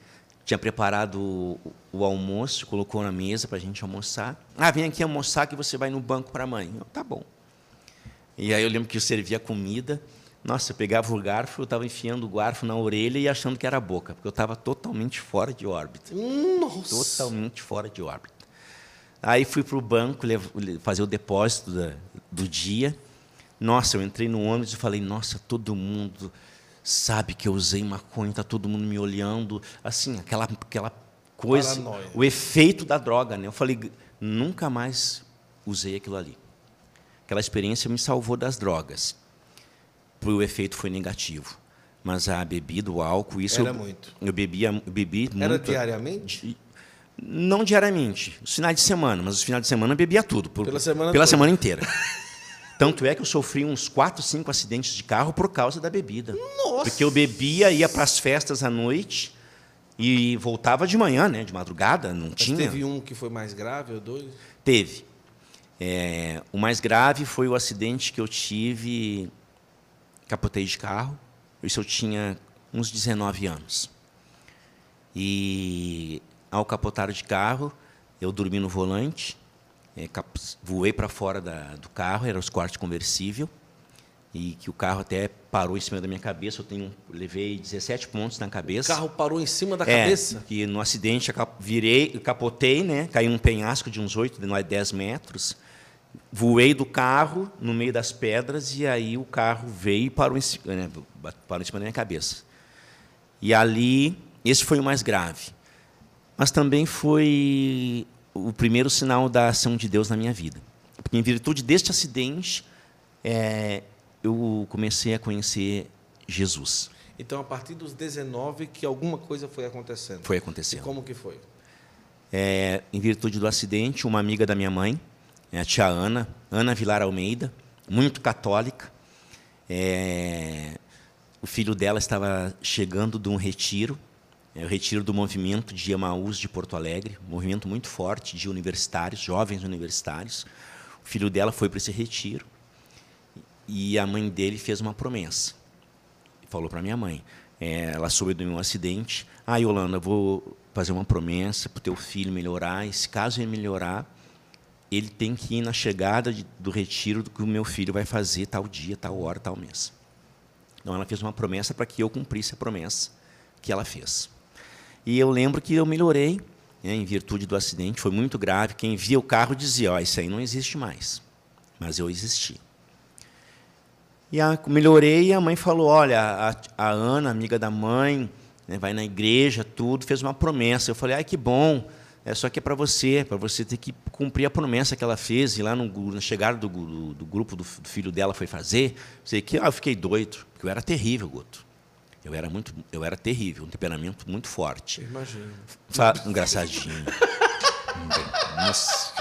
tinha preparado o, o almoço, colocou na mesa para a gente almoçar. Ah, vem aqui almoçar que você vai no banco para a mãe. Eu, tá bom. E aí eu lembro que eu servia comida. Nossa, eu pegava o garfo, eu estava enfiando o garfo na orelha e achando que era a boca, porque eu estava totalmente fora de órbita. Nossa. Totalmente fora de órbita. Aí fui para o banco fazer o depósito da, do dia. Nossa, eu entrei no ônibus e falei, nossa, todo mundo sabe que eu usei maconha, está todo mundo me olhando, assim, aquela, aquela coisa, Paranoia. o efeito da droga. Né? Eu falei, nunca mais usei aquilo ali. Aquela experiência me salvou das drogas. O efeito foi negativo. Mas a bebida, o álcool, isso. Era eu, muito. Eu bebia, eu bebi Era muito. diariamente? Não diariamente, os finais de semana, mas os finais de semana eu bebia tudo. Por, pela semana, pela semana inteira. Tanto é que eu sofri uns quatro, cinco acidentes de carro por causa da bebida. Nossa. Porque eu bebia, ia para as festas à noite e voltava de manhã, né, de madrugada, não Mas tinha. Teve um que foi mais grave ou dois? Teve. É, o mais grave foi o acidente que eu tive, capotei de carro. Isso eu tinha uns 19 anos. E ao capotar de carro, eu dormi no volante é, voei para fora da, do carro, era os cortes conversível, e que o carro até parou em cima da minha cabeça. Eu tenho, levei 17 pontos na cabeça. O carro parou em cima da é, cabeça? que no acidente virei, capotei, né? Caí num penhasco de uns 8, 10 metros. Voei do carro no meio das pedras e aí o carro veio e parou em, cima, né, parou em cima da minha cabeça. E ali, esse foi o mais grave. Mas também foi o primeiro sinal da ação de Deus na minha vida. Porque, em virtude deste acidente, é, eu comecei a conhecer Jesus. Então, a partir dos 19, que alguma coisa foi acontecendo? Foi acontecendo. E como que foi? É, em virtude do acidente, uma amiga da minha mãe, a tia Ana, Ana Vilar Almeida, muito católica, é, o filho dela estava chegando de um retiro é o retiro do movimento de Emaús de Porto Alegre, um movimento muito forte de universitários, jovens universitários. O filho dela foi para esse retiro e a mãe dele fez uma promessa. Falou para minha mãe, é, ela soube do meu acidente. Ah, Yolanda, vou fazer uma promessa para o teu filho melhorar. E se caso ele melhorar, ele tem que ir na chegada de, do retiro do que o meu filho vai fazer tal dia, tal hora, tal mês. Então ela fez uma promessa para que eu cumprisse a promessa que ela fez. E eu lembro que eu melhorei né, em virtude do acidente, foi muito grave. Quem via o carro dizia: oh, isso aí não existe mais. Mas eu existi. E a, melhorei e a mãe falou: Olha, a, a Ana, amiga da mãe, né, vai na igreja, tudo, fez uma promessa. Eu falei: Ai, que bom. É só que é para você, para você ter que cumprir a promessa que ela fez. E lá no, na chegada do, do, do grupo do, do, filho dela foi fazer, sei que ah, eu fiquei doido, porque eu era terrível, Guto. Eu era muito, eu era terrível, um temperamento muito forte. Imagino. Engraçadinho. Nossa.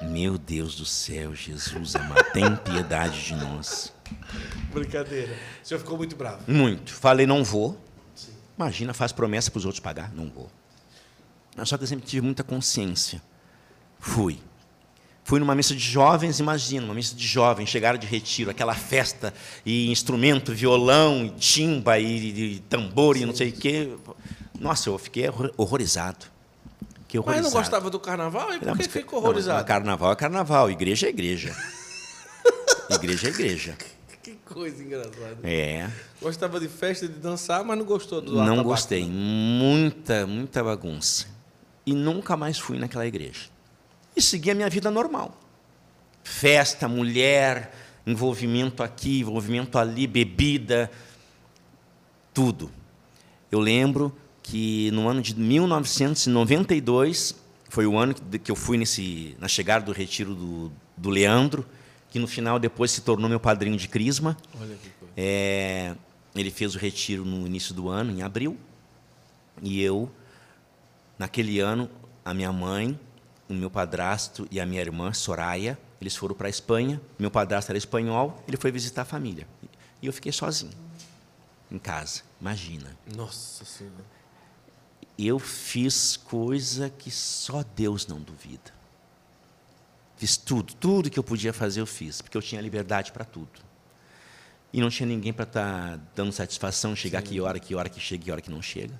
Meu Deus do céu, Jesus amado, tem piedade de nós. Brincadeira. O senhor ficou muito bravo? Muito. Falei, não vou. Sim. Imagina, faz promessa para os outros pagar. Não vou. Só que eu sempre tive muita consciência. Fui. Fui numa missa de jovens, imagina, uma missa de jovens, chegaram de retiro, aquela festa, e instrumento, violão, e timba, e, e tambor, e não sei o quê. Nossa, eu fiquei horrorizado. Fiquei horrorizado. Mas não gostava do carnaval? E por não, que ficou horrorizado? Não, carnaval é carnaval, igreja é igreja. igreja é igreja. Que coisa engraçada. É. Gostava de festa, de dançar, mas não gostou do Não gostei. Muita, muita bagunça. E nunca mais fui naquela igreja. E segui a minha vida normal. Festa, mulher, envolvimento aqui, envolvimento ali, bebida, tudo. Eu lembro que no ano de 1992 foi o ano que eu fui nesse, na chegada do retiro do, do Leandro, que no final depois se tornou meu padrinho de crisma. Olha que coisa. É, ele fez o retiro no início do ano, em abril, e eu, naquele ano, a minha mãe, o meu padrasto e a minha irmã, Soraya, eles foram para a Espanha. Meu padrasto era espanhol, ele foi visitar a família. E eu fiquei sozinho, em casa. Imagina. Nossa Senhora. Eu fiz coisa que só Deus não duvida. Fiz tudo, tudo que eu podia fazer eu fiz, porque eu tinha liberdade para tudo. E não tinha ninguém para estar tá dando satisfação, chegar Sim. que hora, que hora que chega, que hora que não chega.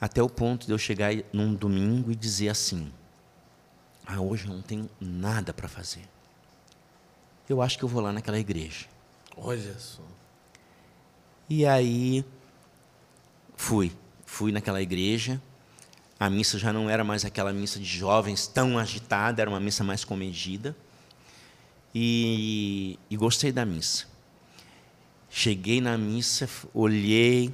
Até o ponto de eu chegar num domingo e dizer assim: Ah, hoje eu não tenho nada para fazer. Eu acho que eu vou lá naquela igreja. Olha só. E aí fui, fui naquela igreja a missa já não era mais aquela missa de jovens tão agitada, era uma missa mais comedida. E, e gostei da missa. Cheguei na missa, olhei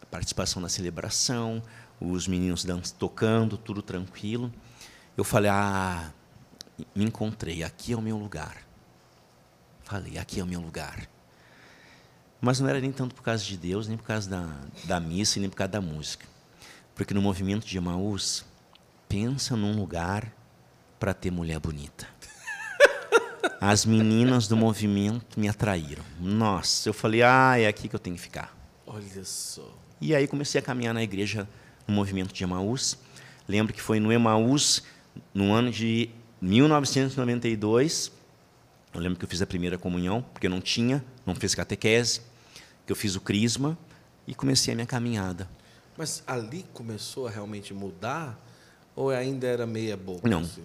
a participação na celebração, os meninos tocando, tudo tranquilo. Eu falei: Ah, me encontrei, aqui é o meu lugar. Falei: Aqui é o meu lugar. Mas não era nem tanto por causa de Deus, nem por causa da, da missa, nem por causa da música. Porque no movimento de Emaús, pensa num lugar para ter mulher bonita. As meninas do movimento me atraíram. Nossa, eu falei, ah, é aqui que eu tenho que ficar. Olha só. E aí comecei a caminhar na igreja no movimento de Emaús. Lembro que foi no Emaús, no ano de 1992. Eu lembro que eu fiz a primeira comunhão, porque eu não tinha, não fiz catequese, que eu fiz o crisma e comecei a minha caminhada. Mas ali começou a realmente mudar ou ainda era meia boca? Não. Assim?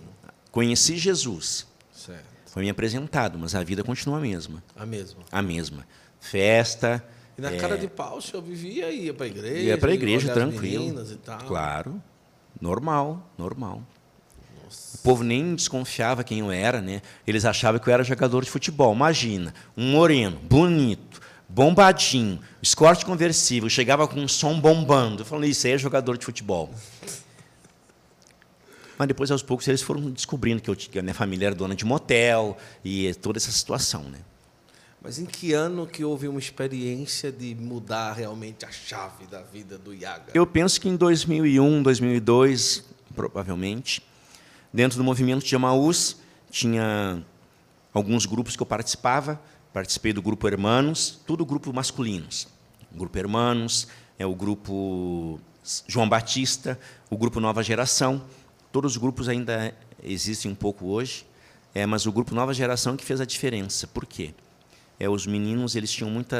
Conheci Jesus. Certo. Foi me apresentado, mas a vida continua a mesma. A mesma. A mesma. Festa. E na é... cara de pau, senhor vivia ia para a igreja? Ia para a igreja, tranquilo. Claro. Normal, normal. Nossa. O povo nem desconfiava quem eu era, né? Eles achavam que eu era jogador de futebol. Imagina, um moreno, bonito, bombadinho, escorte conversível, chegava com um som bombando. Eu falei, isso aí é jogador de futebol. Mas depois, aos poucos, eles foram descobrindo que, eu, que a minha família era dona de motel e toda essa situação. Né? Mas em que ano que houve uma experiência de mudar realmente a chave da vida do Iaga? Eu penso que em 2001, 2002, provavelmente. Dentro do movimento de Amaús, tinha alguns grupos que eu participava, Participei do grupo Hermanos, tudo grupo masculinos. O grupo Hermanos, é o grupo João Batista, o grupo Nova Geração. Todos os grupos ainda existem um pouco hoje, é, mas o grupo Nova Geração que fez a diferença. Por quê? É, os meninos eles tinham muito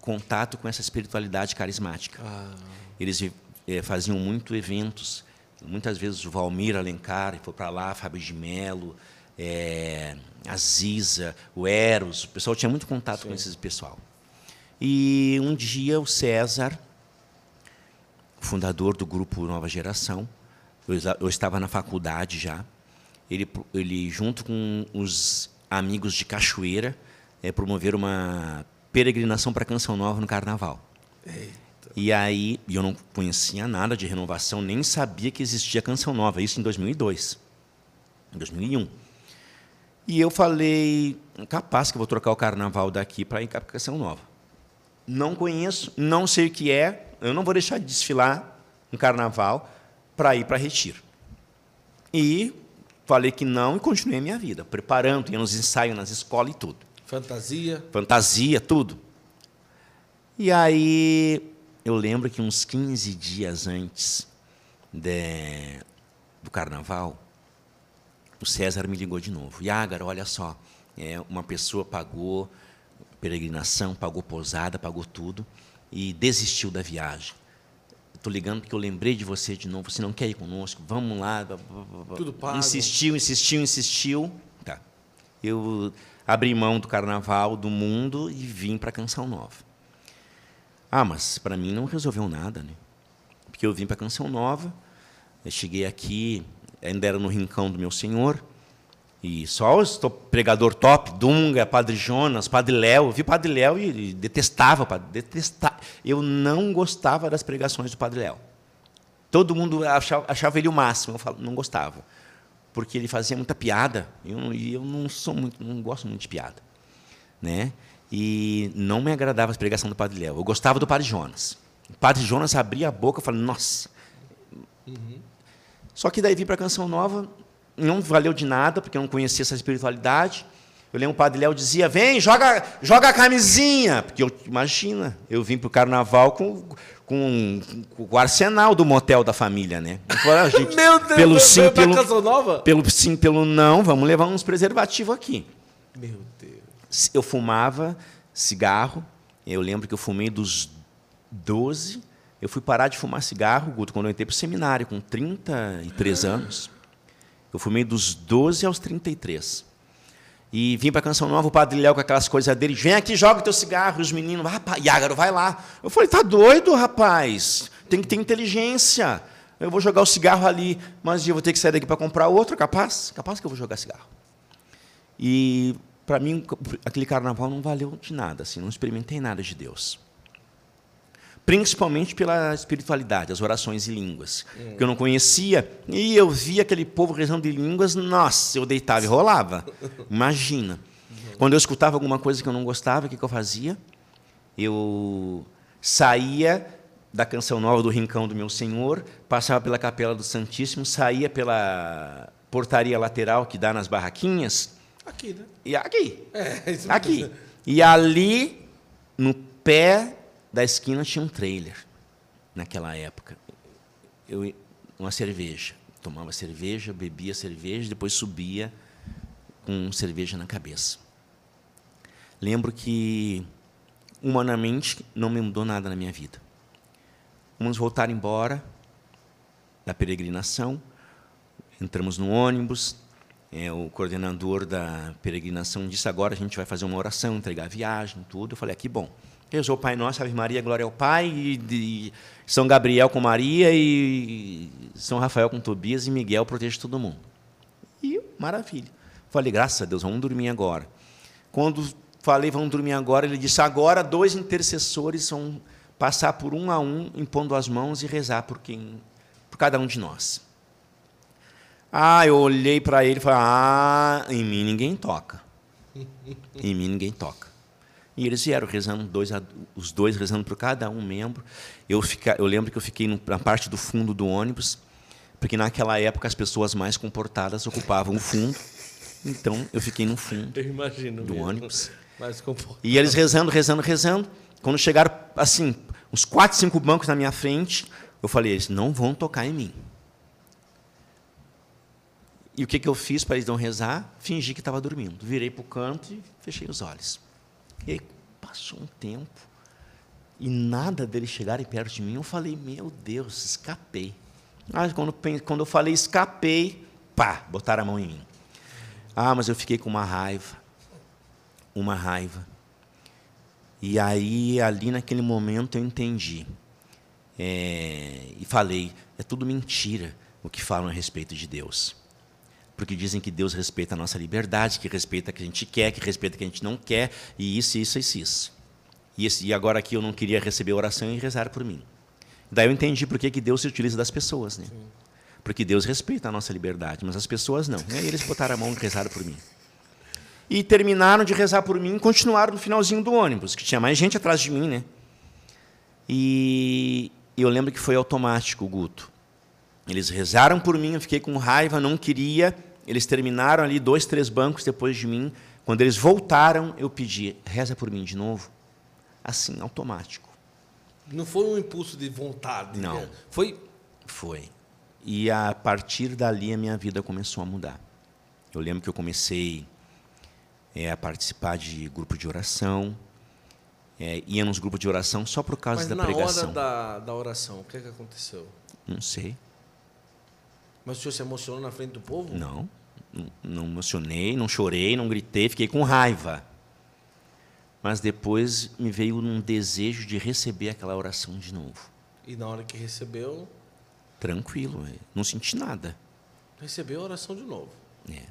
contato com essa espiritualidade carismática. Ah. Eles é, faziam muito eventos. Muitas vezes o Valmir Alencar foi para lá, Fábio de Mello, é, a Ziza, o Eros, o pessoal tinha muito contato Sim. com esse pessoal. E um dia o César, fundador do grupo Nova Geração, eu, eu estava na faculdade já, ele, ele junto com os amigos de Cachoeira, é, promoveram uma peregrinação para Canção Nova no Carnaval. Eita. E aí, eu não conhecia nada de renovação, nem sabia que existia Canção Nova, isso em 2002, em 2001. E eu falei, capaz que vou trocar o carnaval daqui para ir para Canção Nova. Não conheço, não sei o que é, eu não vou deixar de desfilar um carnaval para ir para Retiro. E falei que não e continuei a minha vida, preparando, ia nos ensaios nas escolas e tudo. Fantasia? Fantasia, tudo. E aí eu lembro que uns 15 dias antes de, do carnaval, o César me ligou de novo. Yagar, olha só, é, uma pessoa pagou peregrinação, pagou posada, pagou tudo e desistiu da viagem. Estou ligando porque eu lembrei de você de novo. Você não quer ir conosco? Vamos lá. Tudo pago. Insistiu, insistiu, insistiu. Tá. Eu abri mão do carnaval, do mundo e vim para Canção Nova. Ah, mas para mim não resolveu nada, né? Porque eu vim para Canção Nova, eu cheguei aqui, ainda era no rincão do meu senhor, e só os pregador top, Dunga, Padre Jonas, Padre Léo, eu vi Padre Léo e, e detestava, detestava. Eu não gostava das pregações do Padre Léo. Todo mundo achava, achava ele o máximo, eu falo, não gostava, porque ele fazia muita piada, e eu, eu não sou muito, não gosto muito de piada, né? e não me agradava a pregação do Padre Léo. Eu gostava do Padre Jonas. O Padre Jonas abria a boca e falava, nossa. Uhum. Só que daí vim para a Canção Nova, não valeu de nada, porque eu não conhecia essa espiritualidade. Eu lembro o Padre Léo dizia, vem, joga, joga a camisinha. Porque eu, imagina, eu vim para o carnaval com, com, com, o arsenal do motel da família, né? Gente, Meu Deus, pelo sim, pelo, Nova? pelo sim, pelo não, vamos levar uns preservativos aqui. Meu Deus eu fumava cigarro. Eu lembro que eu fumei dos 12. Eu fui parar de fumar cigarro, Guto, quando eu entrei para o seminário, com 33 anos. Eu fumei dos 12 aos 33. E vim para Canção Nova, o Padre Léo com aquelas coisas dele, vem aqui, joga o teu cigarro, os meninos, rapaz, Yágaro, vai lá. Eu falei, tá doido, rapaz? Tem que ter inteligência. Eu vou jogar o cigarro ali, mas eu vou ter que sair daqui para comprar outro, capaz? Capaz que eu vou jogar cigarro. E para mim, aquele carnaval não valeu de nada, assim, não experimentei nada de Deus. Principalmente pela espiritualidade, as orações em línguas, hum. que eu não conhecia, e eu via aquele povo rezando em línguas, nossa, eu deitava e rolava. Imagina. Uhum. Quando eu escutava alguma coisa que eu não gostava, o que, que eu fazia? Eu saía da canção nova do Rincão do Meu Senhor, passava pela Capela do Santíssimo, saía pela portaria lateral que dá nas barraquinhas, Aqui, né? E aqui. É, isso aqui. E ali, no pé da esquina, tinha um trailer, naquela época. Eu, uma cerveja. Tomava cerveja, bebia cerveja, depois subia com cerveja na cabeça. Lembro que, humanamente, não me mudou nada na minha vida. Vamos voltar embora da peregrinação, entramos no ônibus, é, o coordenador da peregrinação disse agora a gente vai fazer uma oração, entregar a viagem, tudo. Eu falei, ah, que bom. Rezou o Pai Nosso, Ave Maria, Glória ao Pai, e, São Gabriel com Maria, e São Rafael com Tobias, e Miguel protege todo mundo. E maravilha. Falei, graças a Deus, vamos dormir agora. Quando falei, vamos dormir agora, ele disse, agora dois intercessores vão passar por um a um, impondo as mãos e rezar por, quem, por cada um de nós. Ah, eu olhei para ele e falei: Ah, em mim ninguém toca. Em mim ninguém toca. E eles vieram rezando, dois, os dois rezando por cada um membro. Eu, fica, eu lembro que eu fiquei na parte do fundo do ônibus, porque naquela época as pessoas mais comportadas ocupavam o fundo. Então eu fiquei no fundo do mesmo. ônibus. E eles rezando, rezando, rezando. Quando chegaram assim, uns quatro, cinco bancos na minha frente, eu falei: eles não vão tocar em mim. E o que, que eu fiz para eles não rezar? Fingi que estava dormindo. Virei para o canto e fechei os olhos. E aí, passou um tempo e nada deles chegarem perto de mim. Eu falei, meu Deus, escapei. Ah, quando, quando eu falei escapei, pá, botaram a mão em mim. Ah, mas eu fiquei com uma raiva. Uma raiva. E aí, ali naquele momento, eu entendi. É, e falei: é tudo mentira o que falam a respeito de Deus porque dizem que Deus respeita a nossa liberdade, que respeita o que a gente quer, que respeita o que a gente não quer, e isso, isso, isso, isso. E, esse, e agora aqui eu não queria receber oração e rezar por mim. Daí eu entendi por que, que Deus se utiliza das pessoas. Né? Porque Deus respeita a nossa liberdade, mas as pessoas não. E aí eles botaram a mão e rezaram por mim. E terminaram de rezar por mim e continuaram no finalzinho do ônibus, que tinha mais gente atrás de mim. Né? E eu lembro que foi automático, Guto. Eles rezaram por mim, eu fiquei com raiva, não queria. Eles terminaram ali dois, três bancos depois de mim. Quando eles voltaram, eu pedi, reza por mim de novo. Assim, automático. Não foi um impulso de vontade. Não. Né? Foi. Foi. E a partir dali a minha vida começou a mudar. Eu lembro que eu comecei é, a participar de grupo de oração, é, ia nos grupos de oração só por causa Mas da na pregação. hora da, da oração, o que, é que aconteceu? Não sei. Mas o senhor se emocionou na frente do povo? Não. Não, emocionei, não chorei, não gritei, fiquei com raiva. Mas depois me veio um desejo de receber aquela oração de novo. E na hora que recebeu, Tranquilo, é, não senti nada. recebeu a oração de novo. É.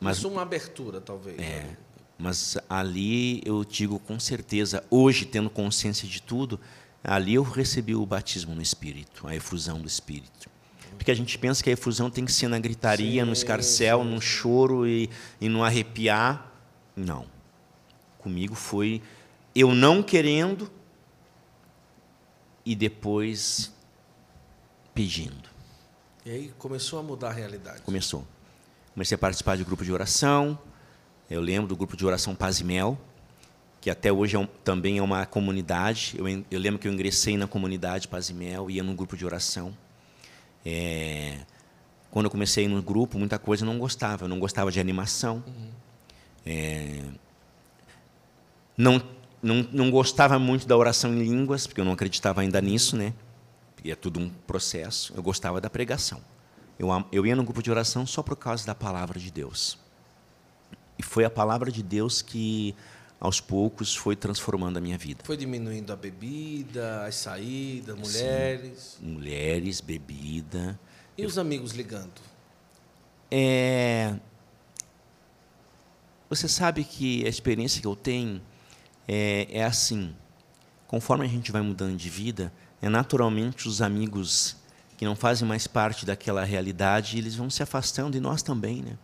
Mas Isso é uma abertura, talvez. É, né? mas ali eu digo com certeza, hoje tendo consciência de tudo, ali eu recebi o batismo no Espírito, a efusão do Espírito. Porque a gente pensa que a efusão tem que ser na gritaria, Sim, no escarcel, sim, no choro e, e no arrepiar. Não. Comigo foi eu não querendo e depois pedindo. E aí começou a mudar a realidade. Começou. Comecei a participar de grupo de oração. Eu lembro do grupo de oração Paz e Mel, que até hoje é um, também é uma comunidade. Eu, eu lembro que eu ingressei na comunidade Paz e Mel, ia num grupo de oração. É, quando eu comecei no grupo, muita coisa eu não gostava. Eu não gostava de animação. É, não, não, não gostava muito da oração em línguas, porque eu não acreditava ainda nisso, né? E é tudo um processo. Eu gostava da pregação. Eu, eu ia no grupo de oração só por causa da palavra de Deus. E foi a palavra de Deus que, aos poucos, foi transformando a minha vida. Foi diminuindo a bebida, as saídas, mulheres. Mulheres, bebida. E os amigos ligando? É... Você sabe que a experiência que eu tenho é, é assim. Conforme a gente vai mudando de vida, é naturalmente os amigos que não fazem mais parte daquela realidade, eles vão se afastando e nós também, né?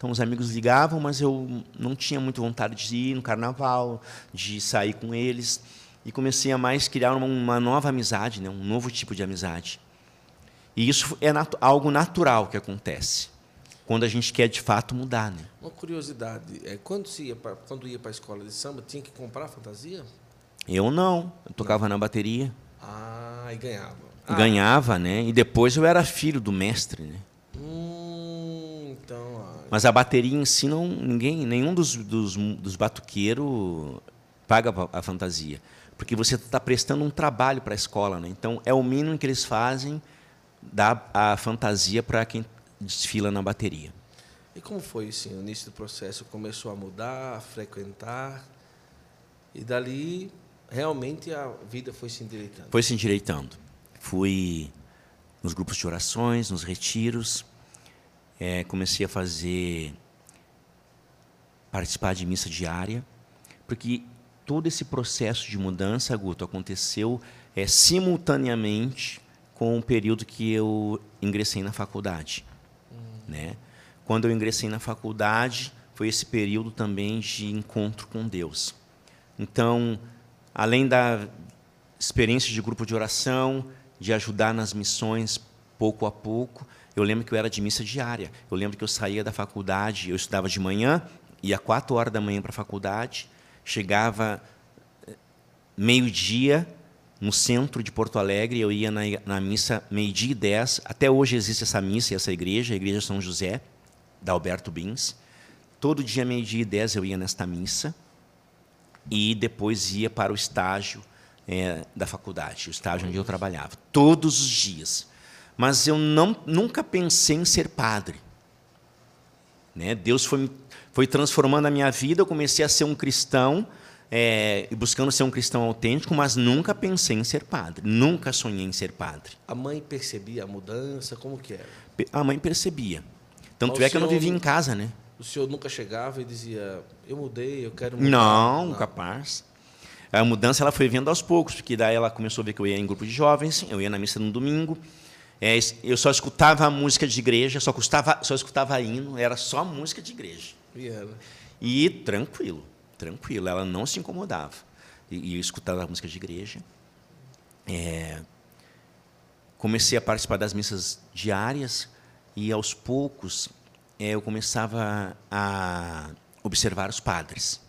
Então os amigos ligavam, mas eu não tinha muito vontade de ir no carnaval, de sair com eles e comecei a mais criar uma, uma nova amizade, né? Um novo tipo de amizade. E isso é natu algo natural que acontece quando a gente quer de fato mudar, né? Uma curiosidade, é, quando, se ia pra, quando ia para a escola de samba, tinha que comprar fantasia? Eu não, eu tocava na bateria, Ah, e ganhava. Ah, ganhava, né? E depois eu era filho do mestre, né? Mas a bateria em si não ninguém, nenhum dos dos, dos batuqueiros paga a fantasia, porque você está prestando um trabalho para a escola, né? Então é o mínimo que eles fazem dar a fantasia para quem desfila na bateria. E como foi assim, o início do processo? Começou a mudar, a frequentar, e dali realmente a vida foi se endireitando. Foi se endireitando. Fui nos grupos de orações, nos retiros, eh, comecei a fazer participar de missa diária, porque todo esse processo de mudança, Guto, aconteceu eh, simultaneamente com o período que eu ingressei na faculdade, né? Quando eu ingressei na faculdade, foi esse período também de encontro com Deus. Então, além da experiência de grupo de oração, de ajudar nas missões pouco a pouco, eu lembro que eu era de missa diária. Eu lembro que eu saía da faculdade, eu estudava de manhã, ia quatro horas da manhã para a faculdade, chegava eh, meio-dia no centro de Porto Alegre, eu ia na, na missa meio-dia e dez. Até hoje existe essa missa e essa igreja, a Igreja São José, da Alberto Bins. Todo dia, meio-dia e dez, eu ia nesta missa e depois ia para o estágio eh, da faculdade, o estágio onde eu trabalhava, todos os dias. Mas eu não, nunca pensei em ser padre. Né? Deus foi, foi transformando a minha vida, eu comecei a ser um cristão, e buscando ser um cristão autêntico, mas nunca pensei em ser padre, nunca sonhei em ser padre. A mãe percebia a mudança, como que era? A mãe percebia. Tanto Mas é que eu não vivia não- em casa, né? O senhor nunca chegava e dizia, eu mudei, eu quero mudar. Não, capaz. A mudança ela foi vendo aos poucos, porque daí ela começou a ver que eu ia em grupo de jovens, eu ia na missa no domingo, é, eu só escutava música de igreja, só, custava, só escutava hino, era só música de igreja. E era. E tranquilo, tranquilo, ela não se incomodava. E, e eu escutava música de igreja. É, comecei a participar das missas diárias e, aos poucos, é, eu começava a observar os padres.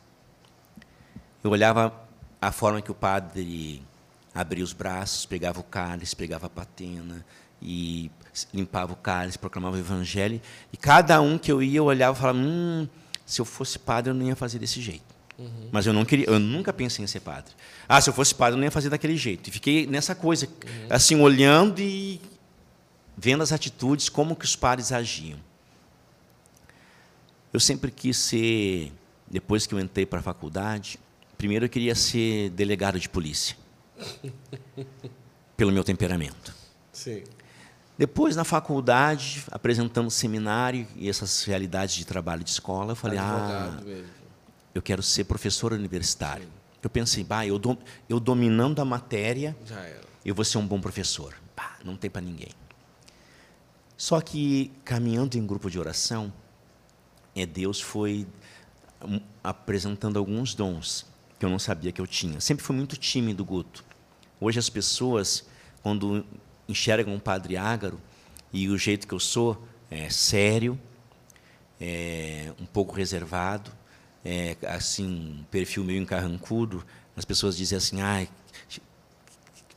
Eu olhava a forma que o padre abria os braços, pegava o cálice, pegava a patena e limpava o cálice, proclamava o evangelho. E cada um que eu ia, eu olhava e falava: hum, se eu fosse padre, eu não ia fazer desse jeito. Uhum. Mas eu não queria, eu nunca pensei em ser padre. Ah, se eu fosse padre, eu não ia fazer daquele jeito. E fiquei nessa coisa, uhum. assim, olhando e vendo as atitudes, como que os padres agiam. Eu sempre quis ser, depois que eu entrei para a faculdade, primeiro eu queria ser delegado de polícia. pelo meu temperamento. Sim. Depois, na faculdade, apresentando seminário e essas realidades de trabalho de escola, eu falei, ah, eu quero ser professor universitário. Sim. Eu pensei, bah, eu, do, eu dominando a matéria, eu vou ser um bom professor. Bah, não tem para ninguém. Só que, caminhando em grupo de oração, é, Deus foi apresentando alguns dons que eu não sabia que eu tinha. Sempre fui muito tímido, Guto. Hoje as pessoas, quando enxergam um padre ágaro, e o jeito que eu sou é sério, é um pouco reservado, é, assim, um perfil meio encarrancudo, as pessoas dizem assim, ai, que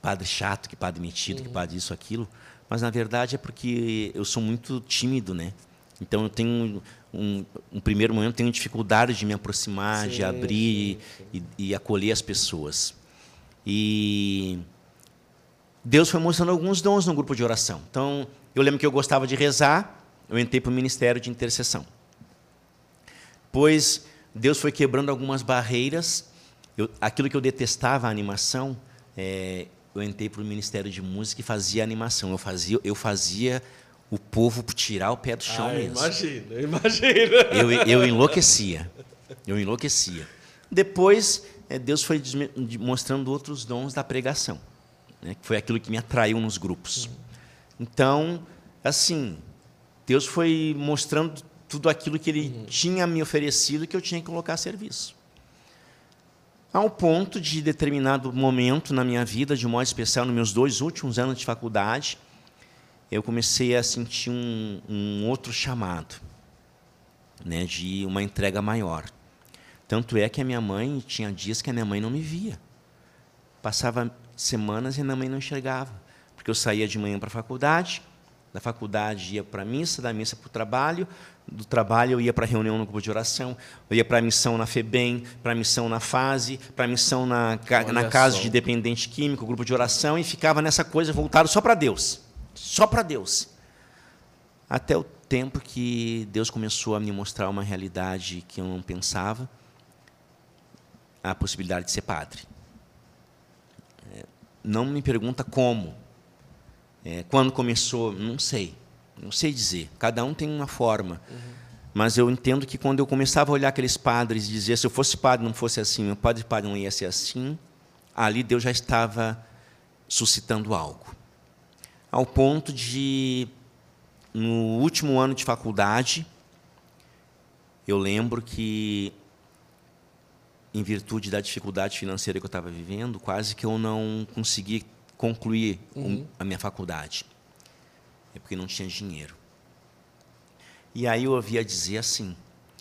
padre chato, que padre metido, uhum. que padre isso, aquilo. Mas, na verdade, é porque eu sou muito tímido, né? Então, eu tenho um, um primeiro momento, tenho dificuldade de me aproximar, sim, de abrir sim, sim. E, e acolher as pessoas. E Deus foi mostrando alguns dons no grupo de oração. Então, eu lembro que eu gostava de rezar, eu entrei para o ministério de intercessão. Pois Deus foi quebrando algumas barreiras. Eu, aquilo que eu detestava, a animação, é, eu entrei para o ministério de música e fazia animação. Eu fazia, eu fazia o povo tirar o pé do chão ah, mesmo. Imagina, imagina. Eu, eu enlouquecia. Eu enlouquecia. Depois, é, Deus foi mostrando outros dons da pregação, né, que foi aquilo que me atraiu nos grupos. Então, assim, Deus foi mostrando tudo aquilo que Ele uhum. tinha me oferecido que eu tinha que colocar a serviço. Ao ponto de determinado momento na minha vida, de modo especial nos meus dois últimos anos de faculdade, eu comecei a sentir um, um outro chamado, né, de uma entrega maior. Tanto é que a minha mãe, tinha dias que a minha mãe não me via. Passava semanas e minha mãe não enxergava. Porque eu saía de manhã para a faculdade, da faculdade ia para a missa, da missa para o trabalho, do trabalho eu ia para a reunião no grupo de oração, eu ia para a missão na FEBEM, para a missão na fase, para a missão na, na casa de dependente químico, grupo de oração, e ficava nessa coisa voltado só para Deus. Só para Deus. Até o tempo que Deus começou a me mostrar uma realidade que eu não pensava, a possibilidade de ser padre. Não me pergunta como. É, quando começou, não sei. Não sei dizer. Cada um tem uma forma. Uhum. Mas eu entendo que quando eu começava a olhar aqueles padres e dizer se eu fosse padre não fosse assim, meu padre padre não ia ser assim, ali Deus já estava suscitando algo. Ao ponto de, no último ano de faculdade, eu lembro que em virtude da dificuldade financeira que eu estava vivendo, quase que eu não consegui concluir uhum. a minha faculdade. É porque não tinha dinheiro. E aí eu ouvia dizer assim,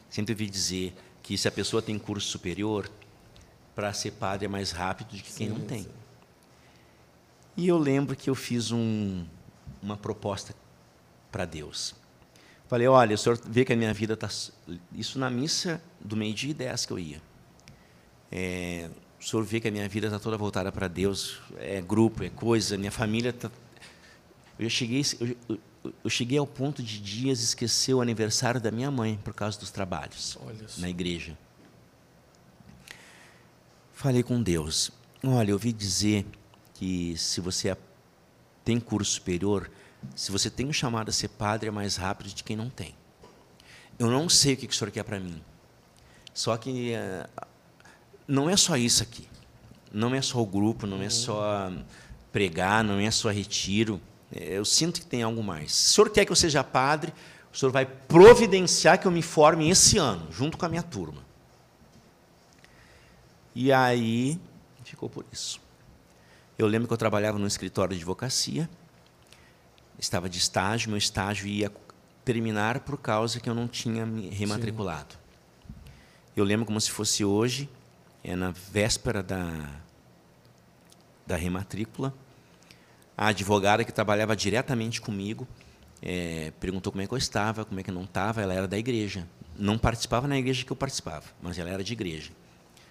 sempre ouvi dizer que se a pessoa tem curso superior, para ser padre é mais rápido do que quem sim, não tem. Sim. E eu lembro que eu fiz um, uma proposta para Deus. Falei, olha, o senhor vê que a minha vida está... Isso na missa do meio-dia e dez que eu ia. É, o senhor vê que a minha vida está toda voltada para Deus, é grupo, é coisa, minha família está. Eu cheguei, eu, eu, cheguei ao ponto de dias esquecer o aniversário da minha mãe por causa dos trabalhos na igreja. Falei com Deus. Olha, eu ouvi dizer que se você tem curso superior, se você tem um chamado a ser padre, é mais rápido de quem não tem. Eu não sei o que o senhor quer para mim. Só que eh, não é só isso aqui. Não é só o grupo, não é só pregar, não é só retiro. Eu sinto que tem algo mais. Se o senhor quer que eu seja padre, o senhor vai providenciar que eu me forme esse ano, junto com a minha turma. E aí ficou por isso. Eu lembro que eu trabalhava no escritório de advocacia, estava de estágio, meu estágio ia terminar por causa que eu não tinha me rematriculado. Sim. Eu lembro como se fosse hoje, é na véspera da, da rematrícula. A advogada que trabalhava diretamente comigo é, perguntou como é que eu estava, como é que eu não estava. Ela era da igreja. Não participava na igreja que eu participava, mas ela era de igreja.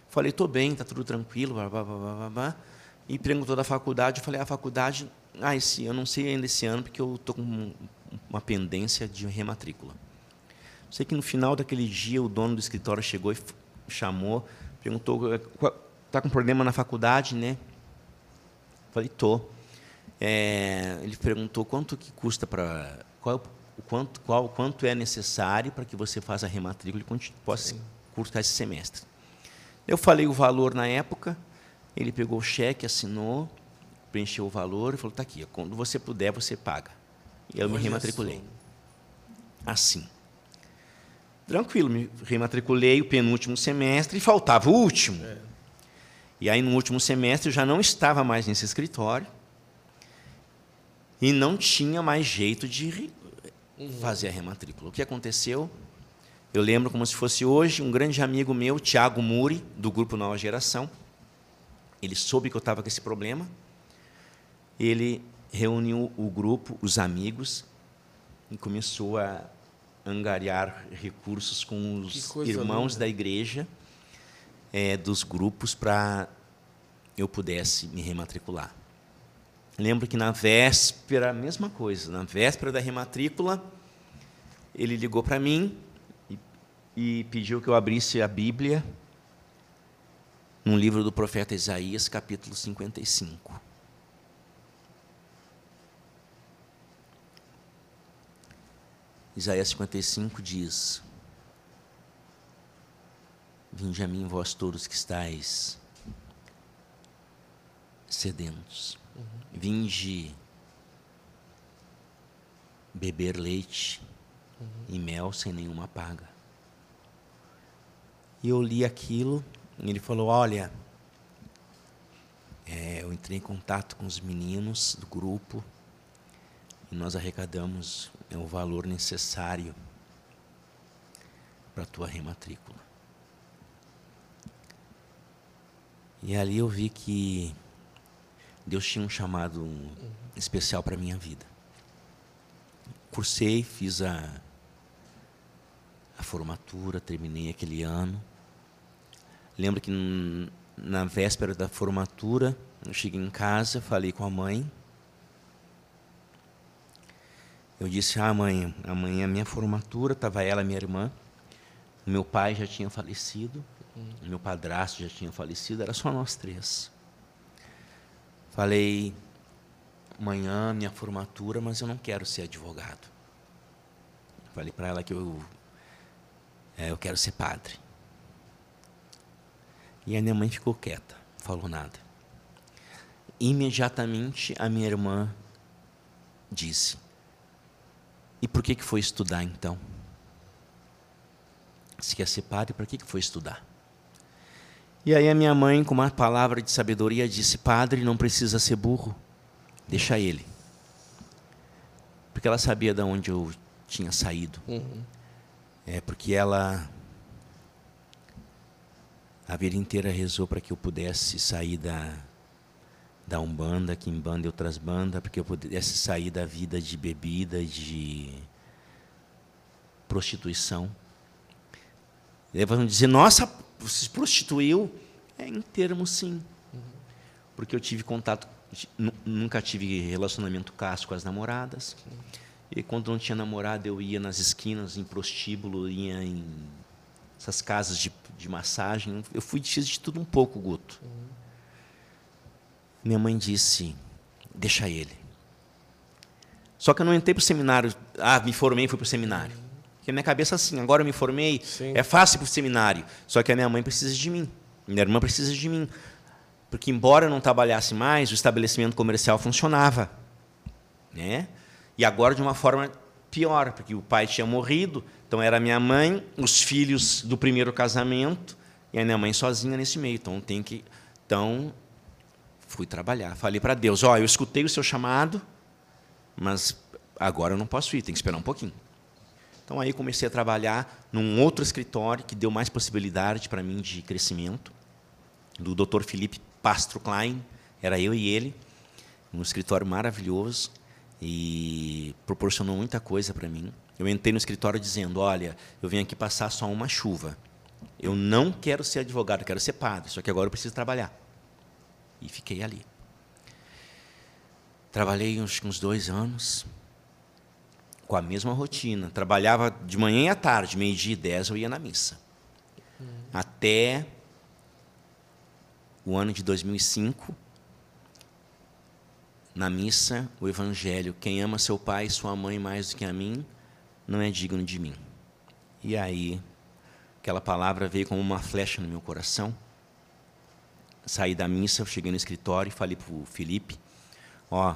Falei, estou bem, está tudo tranquilo, blá, blá, blá, blá, blá. E perguntou da faculdade, eu falei, a faculdade, ah, esse, eu não sei ainda esse ano, porque eu estou com uma pendência de rematrícula. Sei que no final daquele dia o dono do escritório chegou e chamou, perguntou, está com problema na faculdade, né? Falei, tô. É, ele perguntou quanto que custa para qual o quanto qual quanto é necessário para que você faça a rematrícula e possa cursar esse semestre. Eu falei o valor na época, ele pegou o cheque, assinou, preencheu o valor e falou: "Tá aqui, quando você puder você paga". E eu Olha me rematriculei. Assim. Tranquilo, me rematriculei o penúltimo semestre e faltava o último. É. E aí, no último semestre, eu já não estava mais nesse escritório e não tinha mais jeito de fazer a rematrícula. O que aconteceu? Eu lembro como se fosse hoje, um grande amigo meu, Tiago Muri, do grupo Nova Geração, ele soube que eu estava com esse problema, ele reuniu o grupo, os amigos, e começou a angariar recursos com os irmãos linda. da igreja é, dos grupos para eu pudesse me rematricular. Lembro que na véspera, a mesma coisa, na véspera da rematrícula, ele ligou para mim e, e pediu que eu abrisse a Bíblia num livro do profeta Isaías, capítulo 55. Isaías 55 diz: Vinde a mim, vós todos que estáis sedentos. Vinde beber leite uhum. e mel sem nenhuma paga. E eu li aquilo, e ele falou: Olha, é, eu entrei em contato com os meninos do grupo e nós arrecadamos é, o valor necessário para a tua rematrícula. E ali eu vi que Deus tinha um chamado especial para a minha vida. Cursei, fiz a, a formatura, terminei aquele ano. Lembro que na véspera da formatura, eu cheguei em casa, falei com a mãe. Eu disse: Ah, mãe, amanhã é minha formatura, estava ela, minha irmã. Meu pai já tinha falecido. Meu padrasto já tinha falecido, era só nós três. Falei, amanhã minha formatura, mas eu não quero ser advogado. Falei para ela que eu, é, eu quero ser padre. E a minha mãe ficou quieta, falou nada. Imediatamente a minha irmã disse: E por que, que foi estudar então? Se quer ser padre, para que, que foi estudar? E aí a minha mãe, com uma palavra de sabedoria, disse: Padre, não precisa ser burro, deixa ele. Porque ela sabia de onde eu tinha saído. Uhum. É porque ela a vida inteira rezou para que eu pudesse sair da da umbanda, quimbanda e outras bandas, para que eu pudesse sair da vida de bebida, de prostituição. Eles vão dizer: Nossa, se prostituiu? É, em termos, sim. Porque eu tive contato, nunca tive relacionamento casto com as namoradas. E quando não tinha namorada, eu ia nas esquinas, em prostíbulo, ia em essas casas de, de massagem. Eu fui fiz de tudo um pouco, Guto. Minha mãe disse: deixa ele. Só que eu não entrei para o seminário. Ah, me formei e fui para o seminário. Porque a minha cabeça assim, agora eu me formei, Sim. é fácil para o seminário. Só que a minha mãe precisa de mim, minha irmã precisa de mim. Porque embora eu não trabalhasse mais, o estabelecimento comercial funcionava. Né? E agora de uma forma pior, porque o pai tinha morrido, então era minha mãe, os filhos do primeiro casamento, e a minha mãe sozinha nesse meio. Então tem que. Então, fui trabalhar. Falei para Deus, ó, oh, eu escutei o seu chamado, mas agora eu não posso ir, tem que esperar um pouquinho. Então aí comecei a trabalhar num outro escritório que deu mais possibilidade para mim de crescimento. do Dr. Felipe Pastro Klein. Era eu e ele, um escritório maravilhoso e proporcionou muita coisa para mim. Eu entrei no escritório dizendo: Olha, eu vim aqui passar só uma chuva. Eu não quero ser advogado, eu quero ser padre, só que agora eu preciso trabalhar. E fiquei ali. Trabalhei uns, uns dois anos com a mesma rotina. Trabalhava de manhã e à tarde, meio-dia e dez eu ia na missa. Hum. Até o ano de 2005, na missa, o Evangelho: quem ama seu pai e sua mãe mais do que a mim, não é digno de mim. E aí, aquela palavra veio como uma flecha no meu coração. Saí da missa, cheguei no escritório e falei para o Felipe: Ó,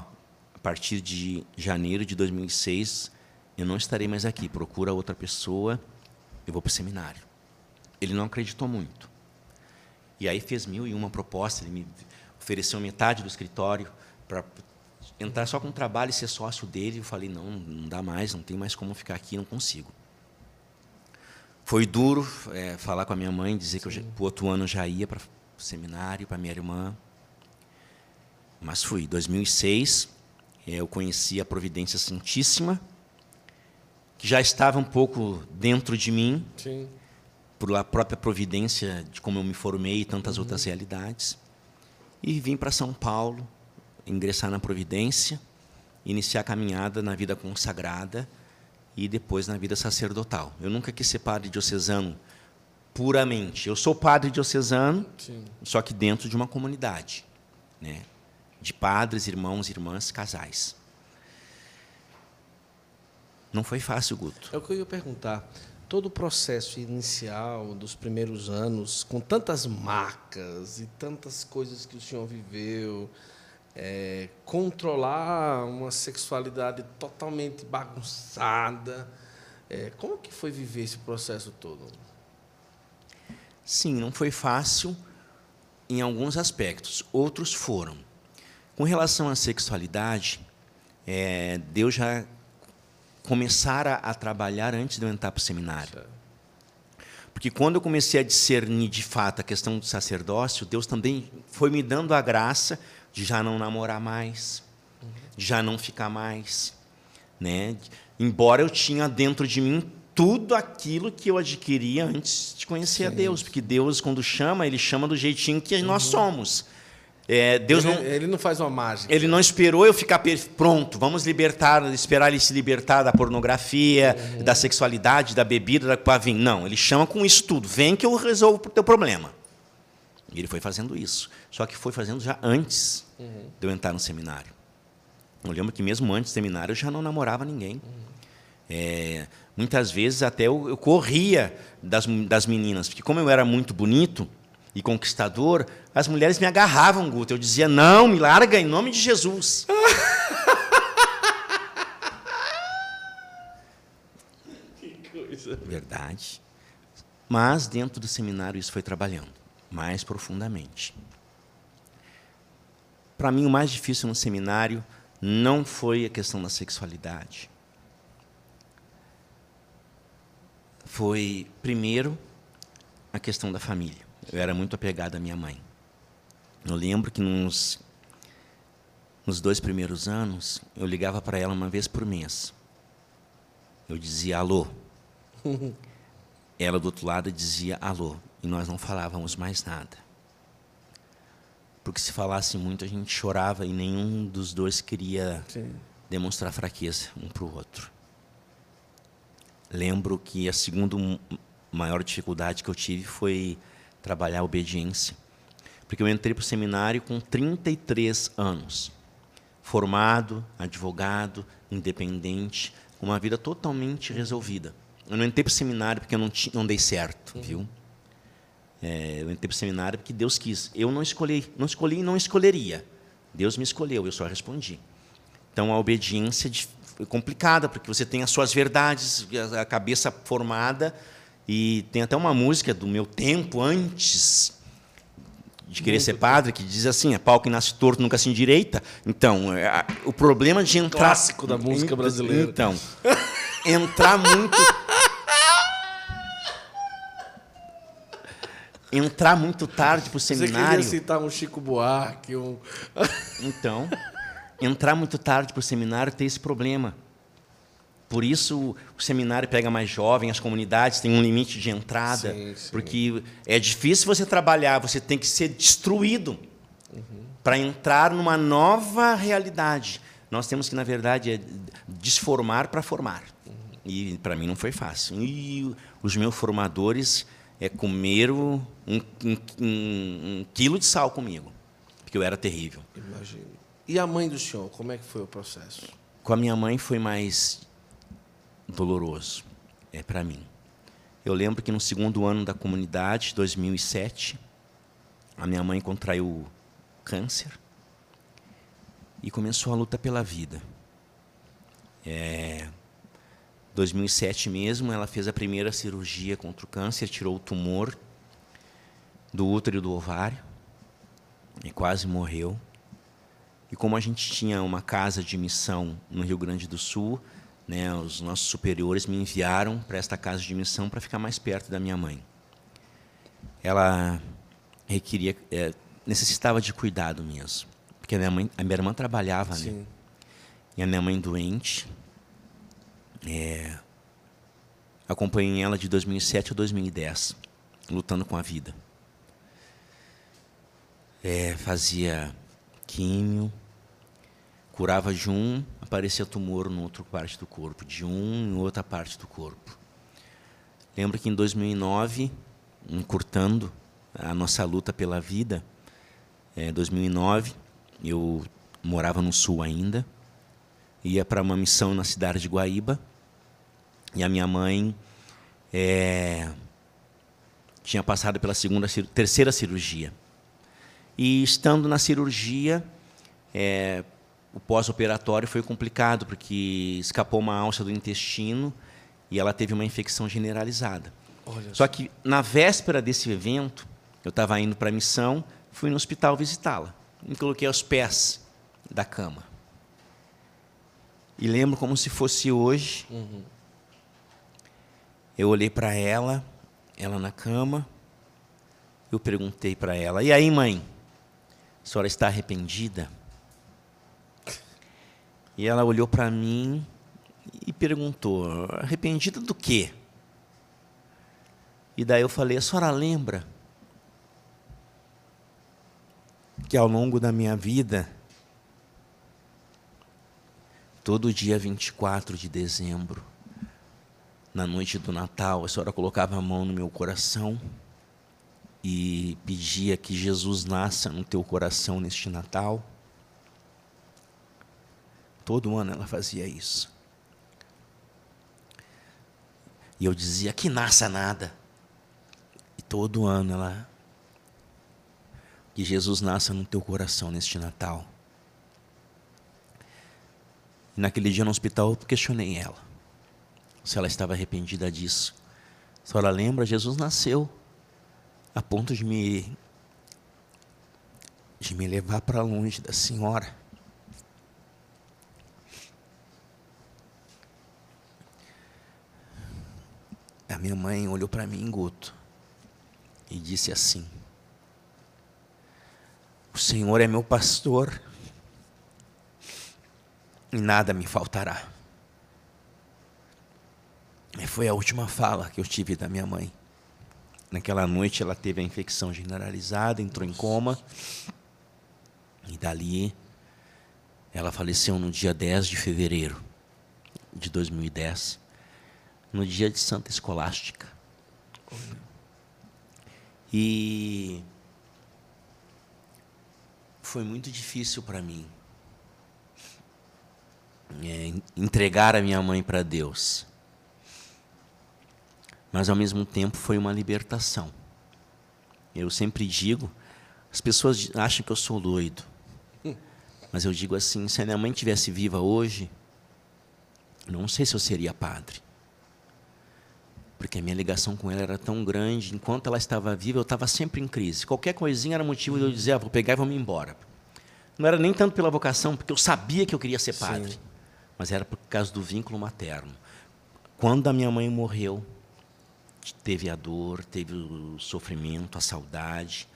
a partir de janeiro de 2006, eu não estarei mais aqui, procura outra pessoa, eu vou para o seminário. Ele não acreditou muito. E aí fez mil e uma propostas, ele me ofereceu metade do escritório para entrar só com trabalho e ser sócio dele. Eu falei, não, não dá mais, não tem mais como ficar aqui, não consigo. Foi duro é, falar com a minha mãe, dizer Sim. que o outro ano já ia para o seminário, para minha irmã. Mas fui. 2006, é, eu conheci a Providência Santíssima, que já estava um pouco dentro de mim. Sim por a própria providência de como eu me formei e tantas uhum. outras realidades. E vim para São Paulo, ingressar na Providência, iniciar a caminhada na vida consagrada e depois na vida sacerdotal. Eu nunca quis ser padre diocesano puramente. Eu sou padre diocesano, Sim. só que dentro de uma comunidade, né? de padres, irmãos, irmãs, casais. Não foi fácil, Guto. É o que eu ia perguntar todo o processo inicial dos primeiros anos, com tantas marcas e tantas coisas que o senhor viveu, é, controlar uma sexualidade totalmente bagunçada, é, como que foi viver esse processo todo? Sim, não foi fácil em alguns aspectos, outros foram. Com relação à sexualidade, é, Deus já começar a, a trabalhar antes de eu entrar para o seminário. Porque quando eu comecei a discernir de fato a questão do sacerdócio, Deus também foi me dando a graça de já não namorar mais, de já não ficar mais, né? Embora eu tinha dentro de mim tudo aquilo que eu adquiria antes de conhecer Sim. a Deus, porque Deus quando chama, ele chama do jeitinho que nós uhum. somos. É, Deus ele, não, ele não faz uma mágica. Ele não esperou eu ficar pronto. Vamos libertar, esperar ele se libertar da pornografia, uhum. da sexualidade, da bebida, da pavim. Não, ele chama com isso tudo. Vem que eu resolvo o teu problema. E ele foi fazendo isso. Só que foi fazendo já antes uhum. de eu entrar no seminário. Eu lembro que mesmo antes do seminário eu já não namorava ninguém. Uhum. É, muitas vezes até eu, eu corria das, das meninas, porque como eu era muito bonito, e conquistador, as mulheres me agarravam, Guto. Eu dizia, não, me larga em nome de Jesus. que coisa. Verdade. Mas dentro do seminário isso foi trabalhando mais profundamente. Para mim, o mais difícil no seminário não foi a questão da sexualidade. Foi, primeiro, a questão da família. Eu era muito apegado à minha mãe. Eu lembro que nos, nos dois primeiros anos, eu ligava para ela uma vez por mês. Eu dizia alô. ela do outro lado dizia alô. E nós não falávamos mais nada. Porque se falasse muito, a gente chorava e nenhum dos dois queria Sim. demonstrar fraqueza um para o outro. Lembro que a segunda maior dificuldade que eu tive foi trabalhar a obediência. Porque eu entrei para o seminário com 33 anos, formado, advogado, independente, com uma vida totalmente resolvida. Eu não entrei para o seminário porque eu não, não dei certo, uhum. viu? É, eu entrei para o seminário porque Deus quis. Eu não escolhi, não escolhi e não escolheria. Deus me escolheu, eu só respondi. Então a obediência é complicada, porque você tem as suas verdades, a cabeça formada, e tem até uma música do meu tempo antes de querer Muito ser padre que diz assim: é pau que nasce torto nunca se endireita. Então, é, o problema de entrar. Clássico da música brasileira. Então, entrar muito. entrar muito tarde para o Você seminário. queria citar um Chico Buarque, um... Então, entrar muito tarde para o seminário tem esse problema. Por isso o seminário pega mais jovem, as comunidades têm um limite de entrada, Sim, sim. porque é difícil você trabalhar, você tem que ser destruído para entrar numa nova realidade. Nós temos que, na verdade, é desformar para formar. E para mim não foi fácil. E os meus formadores é, comeram um, um- um- um quilo de sal comigo, porque eu era terrível. Imagino. E a mãe do senhor, como é que foi o processo? Com a minha mãe foi mais doloroso, é para mim. Eu lembro que no segundo ano da comunidade, 2007, a minha mãe contraiu câncer e começou a luta pela vida. É, 2007 mesmo, ela fez a primeira cirurgia contra o câncer, tirou o tumor do útero e do ovário e quase morreu. E como a gente tinha uma casa de missão no Rio Grande do Sul, né, os nossos superiores me enviaram para esta casa de missão para ficar mais perto da minha mãe. Ela requeria, é, necessitava de cuidado mesmo, porque a minha mãe, a minha irmã trabalhava, né? Sim. E a minha mãe doente, é, acompanhei ela de 2007 a 2010, lutando com a vida. É, fazia químio, curava de um, aparecia tumor em outra parte do corpo, de um em outra parte do corpo. Lembro que em 2009, encurtando a nossa luta pela vida, em 2009, eu morava no sul ainda, ia para uma missão na cidade de Guaíba, e a minha mãe é, tinha passado pela segunda, terceira cirurgia. E estando na cirurgia, é, o pós-operatório foi complicado, porque escapou uma alça do intestino e ela teve uma infecção generalizada. Olha Só que na véspera desse evento, eu estava indo para a missão, fui no hospital visitá-la. Me coloquei aos pés da cama. E lembro como se fosse hoje. Eu olhei para ela, ela na cama. Eu perguntei para ela: E aí, mãe? A senhora está arrependida? E ela olhou para mim e perguntou: Arrependida do quê? E daí eu falei: A senhora lembra que ao longo da minha vida, todo dia 24 de dezembro, na noite do Natal, a senhora colocava a mão no meu coração e pedia que Jesus nasça no teu coração neste Natal? Todo ano ela fazia isso. E eu dizia que nasça nada. E todo ano ela. Que Jesus nasça no teu coração neste Natal. E naquele dia no hospital eu questionei ela. Se ela estava arrependida disso. A senhora lembra? Jesus nasceu a ponto de me. de me levar para longe da senhora. A minha mãe olhou para mim, Guto, e disse assim: O Senhor é meu pastor e nada me faltará. E foi a última fala que eu tive da minha mãe. Naquela noite ela teve a infecção generalizada, entrou em coma. E dali ela faleceu no dia 10 de fevereiro de 2010 no dia de Santa Escolástica. E foi muito difícil para mim é, entregar a minha mãe para Deus. Mas ao mesmo tempo foi uma libertação. Eu sempre digo, as pessoas acham que eu sou doido. Mas eu digo assim, se a minha mãe tivesse viva hoje, não sei se eu seria padre porque a minha ligação com ela era tão grande. Enquanto ela estava viva, eu estava sempre em crise. Qualquer coisinha era motivo de eu dizer, ah, vou pegar e vou me embora. Não era nem tanto pela vocação, porque eu sabia que eu queria ser padre, Sim. mas era por causa do vínculo materno. Quando a minha mãe morreu, teve a dor, teve o sofrimento, a saudade,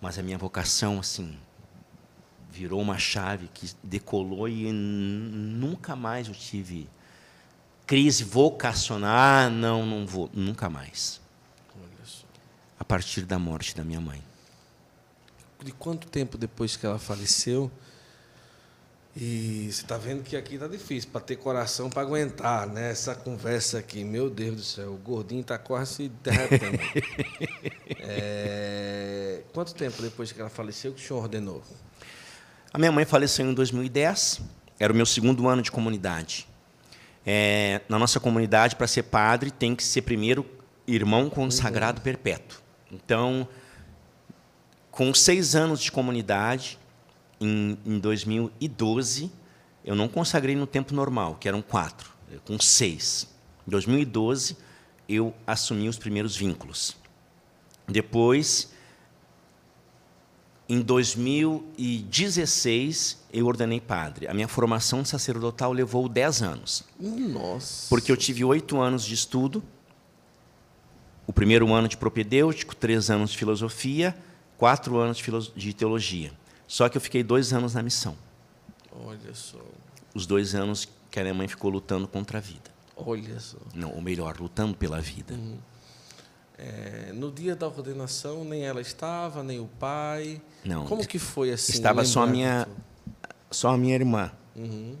mas a minha vocação, assim, virou uma chave que decolou e nunca mais eu tive crise vocacional. Ah, não, não vou, nunca mais. A partir da morte da minha mãe. De quanto tempo depois que ela faleceu? E você está vendo que aqui está difícil para ter coração para aguentar né? essa conversa aqui. Meu Deus do céu, o gordinho está quase se derretendo. é... Quanto tempo depois que ela faleceu que o senhor ordenou? A minha mãe faleceu em 2010, era o meu segundo ano de comunidade. É, na nossa comunidade, para ser padre, tem que ser primeiro irmão consagrado uhum. perpétuo. Então, com seis anos de comunidade, em, em 2012, eu não consagrei no tempo normal, que eram quatro, com seis. Em 2012, eu assumi os primeiros vínculos. Depois, em 2016, eu ordenei padre. A minha formação sacerdotal levou 10 anos. Nossa! Porque eu tive oito anos de estudo. O primeiro ano de propedêutico, três anos de filosofia, quatro anos de teologia. Só que eu fiquei dois anos na missão. Olha só. Os dois anos que a minha mãe ficou lutando contra a vida. Olha só. Não, ou melhor, lutando pela vida. Uhum. É, no dia da ordenação, nem ela estava, nem o pai. Não. Como que foi assim? Estava só a minha, só a minha irmã. Uhum.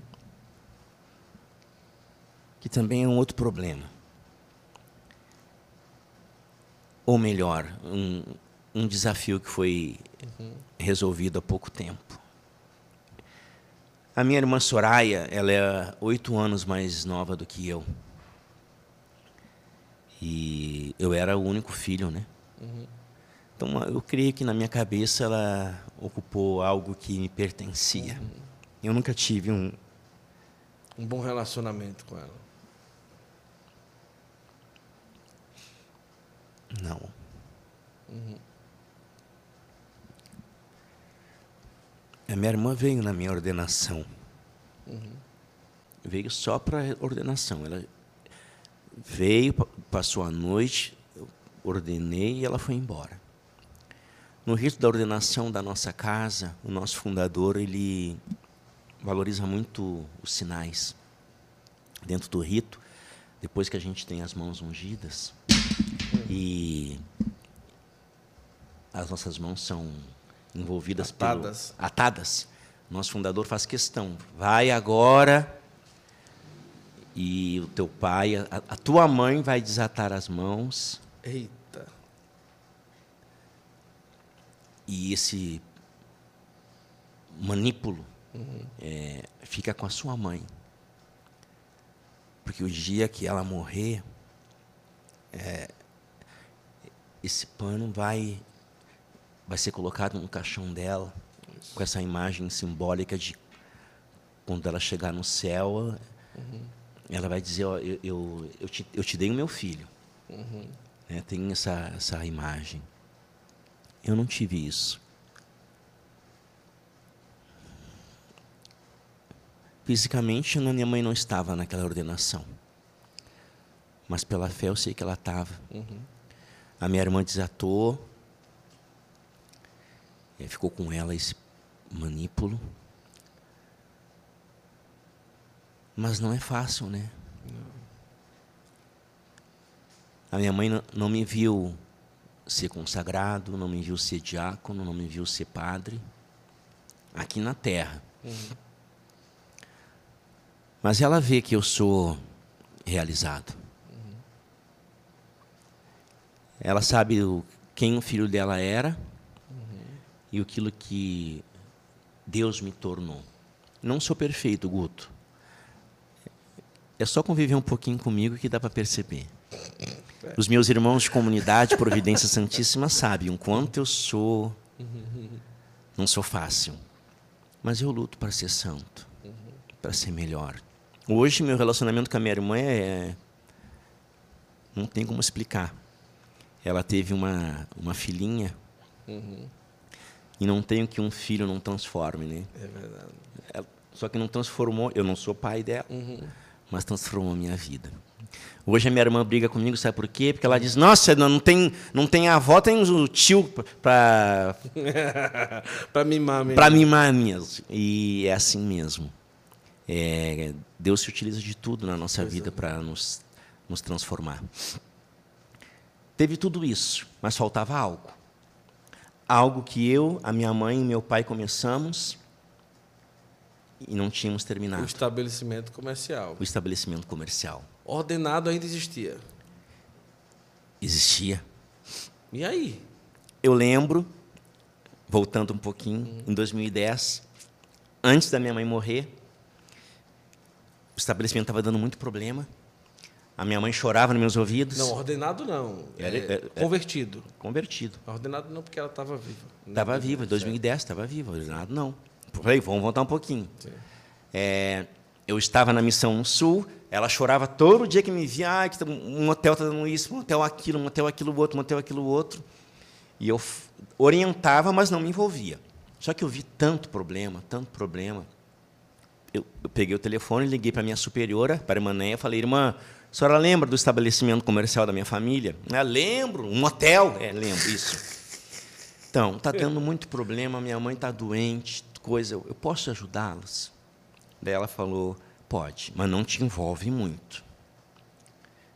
Que também é um outro problema. Ou melhor, um, um desafio que foi uhum. Resolvido há pouco tempo. A minha irmã Soraya, ela é oito anos mais nova do que eu. E eu era o único filho, né? Uhum. Então eu creio que na minha cabeça ela ocupou algo que me pertencia. Uhum. Eu nunca tive um um bom relacionamento com ela. Não. Uhum. A minha irmã veio na minha ordenação. Uhum. Veio só para ordenação. Ela veio, passou a noite, eu ordenei e ela foi embora. No rito da ordenação da nossa casa, o nosso fundador ele valoriza muito os sinais. Dentro do rito, depois que a gente tem as mãos ungidas e as nossas mãos são envolvidas atadas. Pelo, atadas. Nosso fundador faz questão. Vai agora e o teu pai, a, a tua mãe vai desatar as mãos. Eita. E esse manípulo uhum. é, fica com a sua mãe. Porque o dia que ela morrer, é, esse pano vai, vai ser colocado no caixão dela, com essa imagem simbólica de quando ela chegar no céu, uhum ela vai dizer, ó, eu, eu, eu, te, eu te dei o meu filho. Uhum. Né, tem essa, essa imagem. Eu não tive isso. Fisicamente, a minha mãe não estava naquela ordenação. Mas pela fé eu sei que ela estava. Uhum. A minha irmã desatou. Ficou com ela esse manípulo. Mas não é fácil, né? A minha mãe não me viu ser consagrado, não me viu ser diácono, não me viu ser padre, aqui na terra. Uhum. Mas ela vê que eu sou realizado. Uhum. Ela sabe o, quem o filho dela era. E aquilo que Deus me tornou. Não sou perfeito, Guto. É só conviver um pouquinho comigo que dá para perceber. Os meus irmãos de comunidade Providência Santíssima sabem o quanto eu sou. Não sou fácil. Mas eu luto para ser santo, para ser melhor. Hoje, meu relacionamento com a minha irmã é. Não tem como explicar. Ela teve uma, uma filhinha. Uhum. E não tenho que um filho não transforme, né? É verdade. Ela, só que não transformou. Eu não sou pai dela. Uhum mas transformou a minha vida. Hoje a minha irmã briga comigo, sabe por quê? Porque ela diz: Nossa, não tem, não tem avó, tem o tio para. para mimar mesmo. Para mimar mesmo. E é assim mesmo. É, Deus se utiliza de tudo na nossa pois vida é. para nos, nos transformar. Teve tudo isso, mas faltava algo. Algo que eu, a minha mãe e meu pai começamos e não tínhamos terminado. O estabelecimento comercial. O estabelecimento comercial. Ordenado ainda existia? Existia. E aí? Eu lembro, voltando um pouquinho, uhum. em 2010, antes da minha mãe morrer, o estabelecimento estava dando muito problema. A minha mãe chorava nos meus ouvidos. Não, ordenado não. Era, é, é, convertido. Convertido. Ordenado não, porque ela estava viva. Estava viva, em 2010 estava viva. Ordenado não. Falei, vamos voltar um pouquinho. É, eu estava na Missão Sul, ela chorava todo dia que me via, ah, que um hotel está dando isso, um hotel aquilo, um hotel aquilo outro, um hotel aquilo outro. E eu orientava, mas não me envolvia. Só que eu vi tanto problema, tanto problema. Eu, eu peguei o telefone, liguei para a minha superiora, para a irmã Neia, falei, irmã, a senhora lembra do estabelecimento comercial da minha família? Ah, lembro, um hotel. É, lembro, isso. Então, está dando muito problema, minha mãe está doente, coisa, eu posso ajudá-las? Daí ela falou, pode, mas não te envolve muito.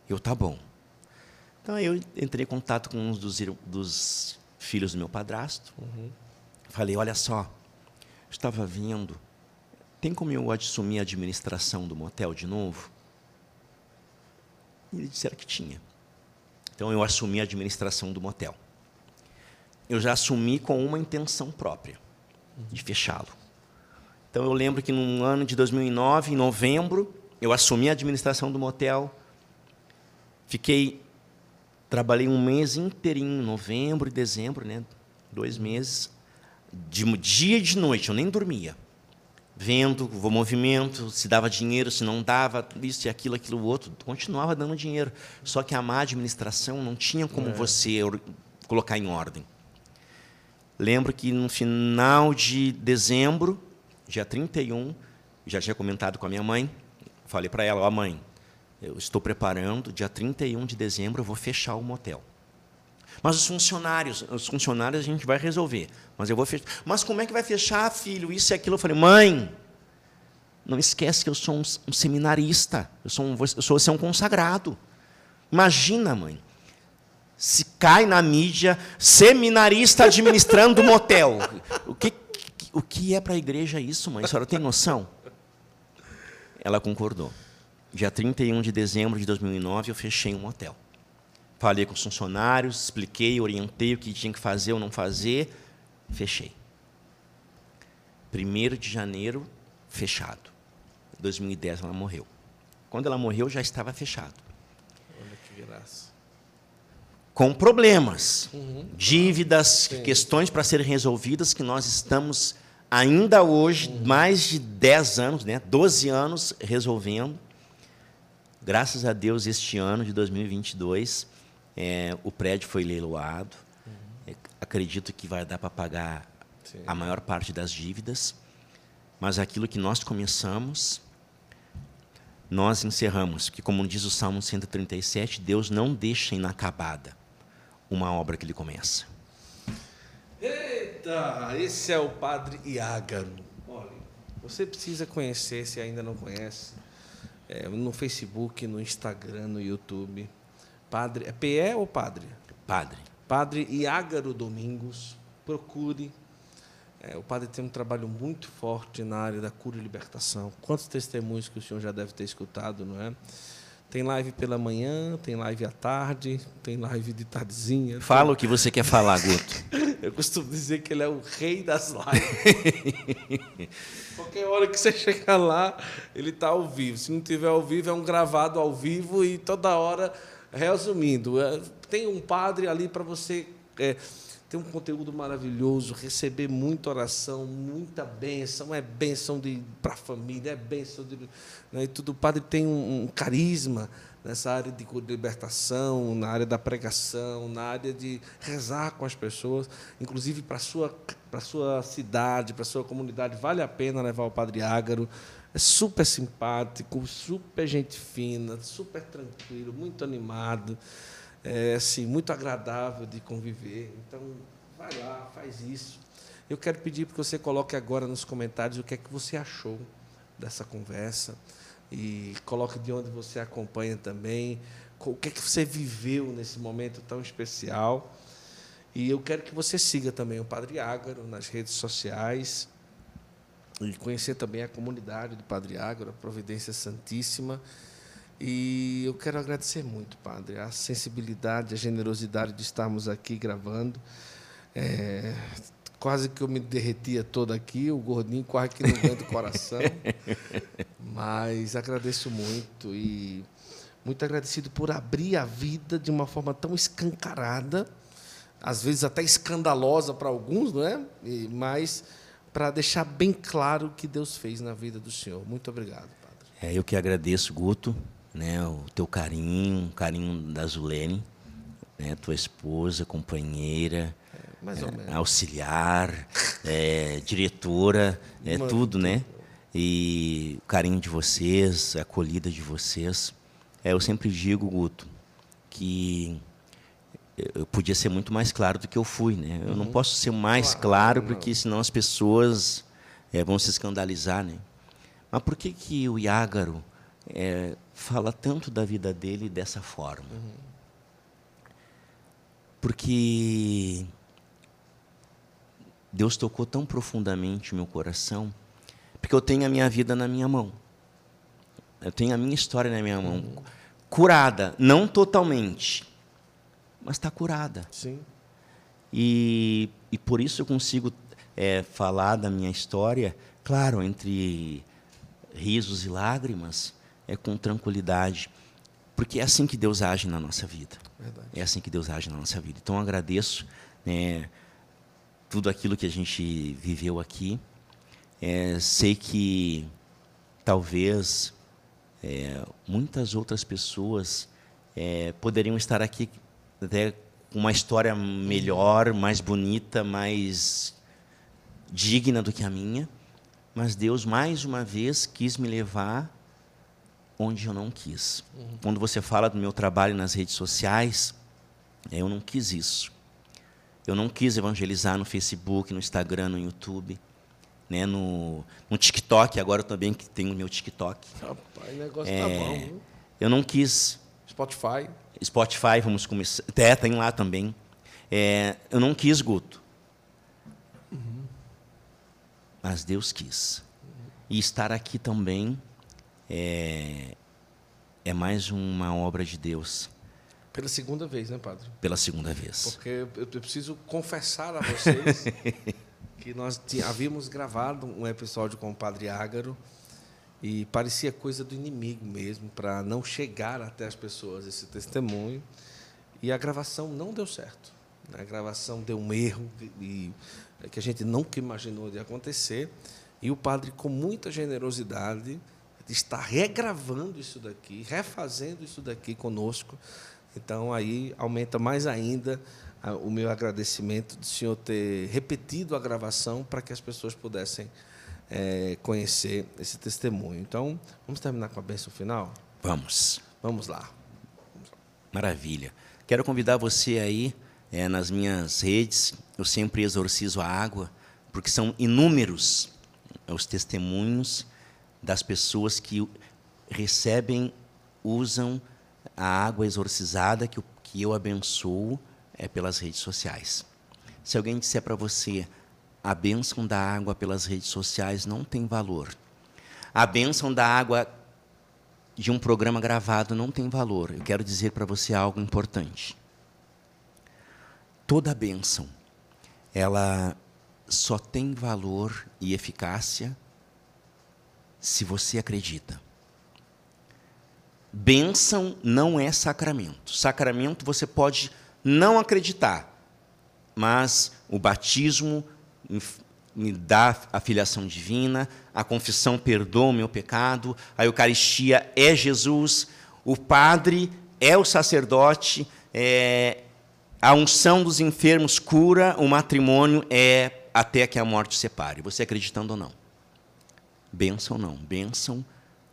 Eu, tá bom. Então eu entrei em contato com um dos, dos filhos do meu padrasto. Uhum. Falei, olha só, estava vindo, tem como eu assumir a administração do motel de novo? E eles disseram que tinha. Então eu assumi a administração do motel. Eu já assumi com uma intenção própria de fechá-lo. Então eu lembro que no ano de 2009, em novembro, eu assumi a administração do motel. Fiquei trabalhei um mês inteirinho, novembro e dezembro, né? Dois meses, de dia e de noite, eu nem dormia. Vendo o movimento, se dava dinheiro, se não dava, isso e aquilo, aquilo outro, continuava dando dinheiro. Só que a má administração não tinha como é. você colocar em ordem. Lembro que no final de dezembro, dia 31, já tinha comentado com a minha mãe, falei para ela, ó oh, mãe, eu estou preparando, dia 31 de dezembro eu vou fechar o motel. Mas os funcionários, os funcionários a gente vai resolver, mas eu vou fechar. Mas como é que vai fechar, filho? Isso e aquilo. Eu falei, mãe, não esquece que eu sou um, um seminarista, eu sou, um, eu sou é um consagrado. Imagina, mãe, se cai na mídia seminarista administrando motel. O que, o que é para a igreja isso, mãe? A senhora tem noção? Ela concordou. Dia 31 de dezembro de 2009, eu fechei um motel. Falei com os funcionários, expliquei, orientei o que tinha que fazer ou não fazer, fechei. 1 de janeiro, fechado. 2010 ela morreu. Quando ela morreu, já estava fechado. Olha que graça com problemas, uhum. dívidas, Sim. questões para serem resolvidas que nós estamos ainda hoje, uhum. mais de 10 anos, né, 12 anos resolvendo. Graças a Deus, este ano de 2022, é, o prédio foi leiloado. Uhum. Acredito que vai dar para pagar Sim. a maior parte das dívidas. Mas aquilo que nós começamos, nós encerramos. Porque, como diz o Salmo 137, Deus não deixa inacabada uma obra que ele começa. Eita, esse é o Padre Iágaro. Olha, você precisa conhecer, se ainda não conhece, é, no Facebook, no Instagram, no YouTube. Padre, é PE ou Padre? Padre. Padre Iágaro Domingos. Procure. É, o padre tem um trabalho muito forte na área da cura e libertação. Quantos testemunhos que o senhor já deve ter escutado, não é? Tem live pela manhã, tem live à tarde, tem live de tardezinha. Fala tem... o que você quer falar, Guto. Eu costumo dizer que ele é o rei das lives. Qualquer hora que você chegar lá, ele está ao vivo. Se não tiver ao vivo, é um gravado ao vivo e toda hora, resumindo, é, tem um padre ali para você é, ter um conteúdo maravilhoso, receber muita oração, muita bênção, é bênção para a família, é bênção de né, e tudo. O padre tem um, um carisma nessa área de libertação, na área da pregação, na área de rezar com as pessoas, inclusive para sua, para sua cidade, para sua comunidade. Vale a pena levar o Padre Ágaro. É super simpático, super gente fina, super tranquilo, muito animado, é, assim, muito agradável de conviver. Então, vai lá, faz isso. Eu quero pedir para que você coloque agora nos comentários o que é que você achou dessa conversa e coloque de onde você acompanha também, o que é que você viveu nesse momento tão especial. E eu quero que você siga também o Padre Ágaro nas redes sociais e conhecer também a comunidade do Padre Ágaro, a Providência Santíssima. E eu quero agradecer muito, Padre, a sensibilidade, a generosidade de estarmos aqui gravando. É, quase que eu me derretia todo aqui, o gordinho quase que não aguenta o coração. Mas agradeço muito e muito agradecido por abrir a vida de uma forma tão escancarada, às vezes até escandalosa para alguns, não é? E, mas para deixar bem claro o que Deus fez na vida do Senhor. Muito obrigado, Padre. É, eu que agradeço, Guto, né, o teu carinho, o carinho da Zulene, né, tua esposa, companheira, é, auxiliar, é, diretora, é tudo, né? E o carinho de vocês, a acolhida de vocês. É, eu sempre digo, Guto, que eu podia ser muito mais claro do que eu fui, né? Eu uhum. não posso ser mais claro, claro porque senão as pessoas é, vão se escandalizar, né? Mas por que que o Iágaro é, fala tanto da vida dele dessa forma? Uhum. Porque Deus tocou tão profundamente o meu coração, porque eu tenho a minha vida na minha mão. Eu tenho a minha história na minha mão. Uhum. Curada, não totalmente, mas está curada. Sim. E, e por isso eu consigo é, falar da minha história, claro, entre risos e lágrimas, é com tranquilidade, porque é assim que Deus age na nossa vida. Verdade. É assim que Deus age na nossa vida. Então agradeço né, tudo aquilo que a gente viveu aqui. É, sei que talvez é, muitas outras pessoas é, poderiam estar aqui até com uma história melhor, mais bonita, mais digna do que a minha, mas Deus mais uma vez quis me levar onde eu não quis. Uhum. Quando você fala do meu trabalho nas redes sociais, eu não quis isso. Eu não quis evangelizar no Facebook, no Instagram, no YouTube né, no, no TikTok, agora também que tenho o meu TikTok. Rapaz, o negócio é, tá bom. Viu? Eu não quis. Spotify. Spotify, vamos começar. Até tem lá também. É, eu não quis, Guto. Uhum. Mas Deus quis. E estar aqui também é, é mais uma obra de Deus. Pela segunda vez, né, Padre? Pela segunda vez. Porque eu preciso confessar a vocês que nós havíamos gravado um episódio com o Padre Ágaro e parecia coisa do inimigo mesmo, para não chegar até as pessoas esse testemunho. E a gravação não deu certo. A gravação deu um erro e, que a gente nunca imaginou de acontecer. E o padre, com muita generosidade, está regravando isso daqui, refazendo isso daqui conosco. Então, aí aumenta mais ainda o meu agradecimento do senhor ter repetido a gravação para que as pessoas pudessem é, conhecer esse testemunho. Então, vamos terminar com a bênção final? Vamos. Vamos lá. Maravilha. Quero convidar você aí é, nas minhas redes. Eu sempre exorcizo a água, porque são inúmeros os testemunhos das pessoas que recebem, usam a água exorcizada que, que eu abençoo é pelas redes sociais. Se alguém disser para você a bênção da água pelas redes sociais não tem valor, a bênção da água de um programa gravado não tem valor, eu quero dizer para você algo importante. Toda bênção, ela só tem valor e eficácia se você acredita. Bênção não é sacramento. Sacramento você pode não acreditar, mas o batismo me dá a filiação divina, a confissão perdoa o meu pecado, a Eucaristia é Jesus, o padre é o sacerdote, é, a unção dos enfermos cura, o matrimônio é até que a morte separe, você acreditando ou não. Bênção não. Bênção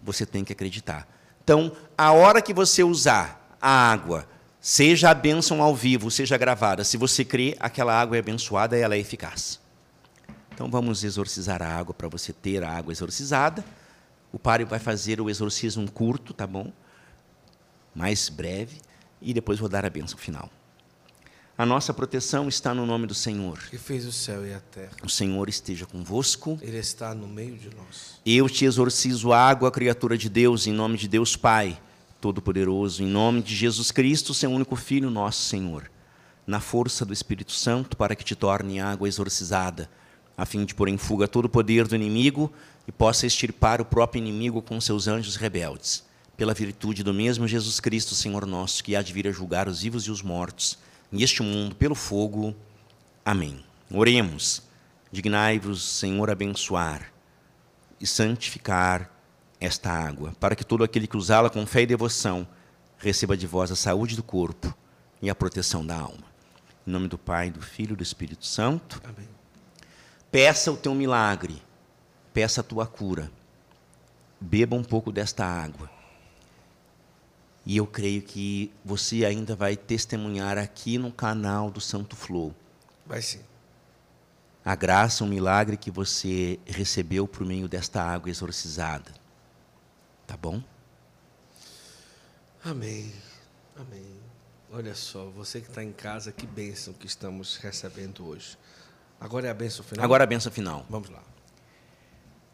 você tem que acreditar. Então, a hora que você usar a água, seja a bênção ao vivo, seja gravada, se você crê, aquela água é abençoada e ela é eficaz. Então, vamos exorcizar a água para você ter a água exorcizada. O padre vai fazer o exorcismo curto, tá bom? Mais breve. E depois vou dar a bênção final. A nossa proteção está no nome do Senhor. Que fez o céu e a terra. O Senhor esteja convosco. Ele está no meio de nós. Eu te exorcizo água, criatura de Deus, em nome de Deus Pai, Todo-Poderoso, em nome de Jesus Cristo, seu único Filho, nosso Senhor, na força do Espírito Santo, para que te torne água exorcizada, a fim de pôr em fuga todo o poder do inimigo e possa extirpar o próprio inimigo com seus anjos rebeldes, pela virtude do mesmo Jesus Cristo, Senhor nosso, que há de vir a julgar os vivos e os mortos neste mundo pelo fogo. Amém. Oremos. Dignai-vos, Senhor, abençoar e santificar esta água, para que todo aquele que usá-la com fé e devoção receba de vós a saúde do corpo e a proteção da alma. Em nome do Pai, do Filho e do Espírito Santo. Amém. Peça o teu milagre, peça a tua cura. Beba um pouco desta água e eu creio que você ainda vai testemunhar aqui no canal do Santo Flow. Vai sim. A graça, o milagre que você recebeu por meio desta água exorcizada. Tá bom? Amém. Amém. Olha só, você que está em casa, que bênção que estamos recebendo hoje. Agora é a bênção final? Agora a bênção final. Vamos lá.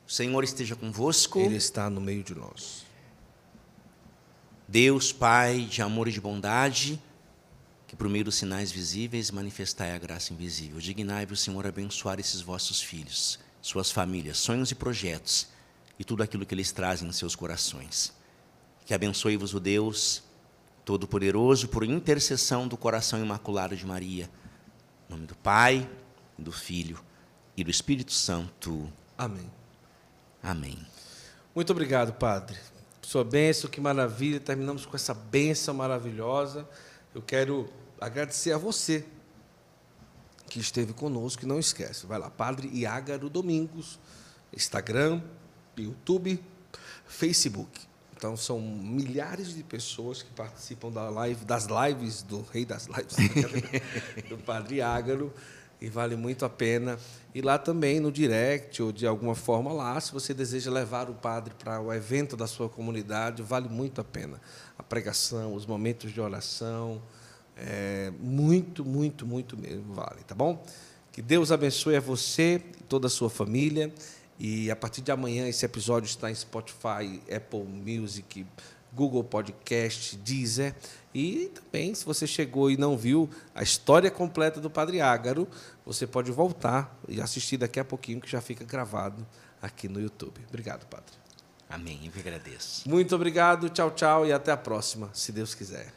O Senhor esteja convosco. Ele está no meio de nós. Deus, Pai de amor e de bondade, que por meio dos sinais visíveis manifestai a graça invisível. Dignai-vos, Senhor, abençoar esses vossos filhos, suas famílias, sonhos e projetos, e tudo aquilo que eles trazem em seus corações. Que abençoe-vos o Deus Todo-Poderoso por intercessão do coração imaculado de Maria. Em nome do Pai, do Filho e do Espírito Santo. Amém. Amém. Muito obrigado, Padre sua bênção, que maravilha. Terminamos com essa bênção maravilhosa. Eu quero agradecer a você que esteve conosco e não esquece. Vai lá, Padre Iágaro Domingos, Instagram, YouTube, Facebook. Então são milhares de pessoas que participam da live, das lives do Rei das Lives, do Padre Ágaro e vale muito a pena. E lá também no direct ou de alguma forma lá, se você deseja levar o padre para o evento da sua comunidade, vale muito a pena. A pregação, os momentos de oração, é, muito, muito, muito mesmo vale, tá bom? Que Deus abençoe a você e toda a sua família. E a partir de amanhã esse episódio está em Spotify, Apple Music, Google Podcast, Deezer. E também, se você chegou e não viu a história completa do Padre Ágaro, você pode voltar e assistir daqui a pouquinho, que já fica gravado aqui no YouTube. Obrigado, Padre. Amém. Eu que agradeço. Muito obrigado. Tchau, tchau e até a próxima, se Deus quiser.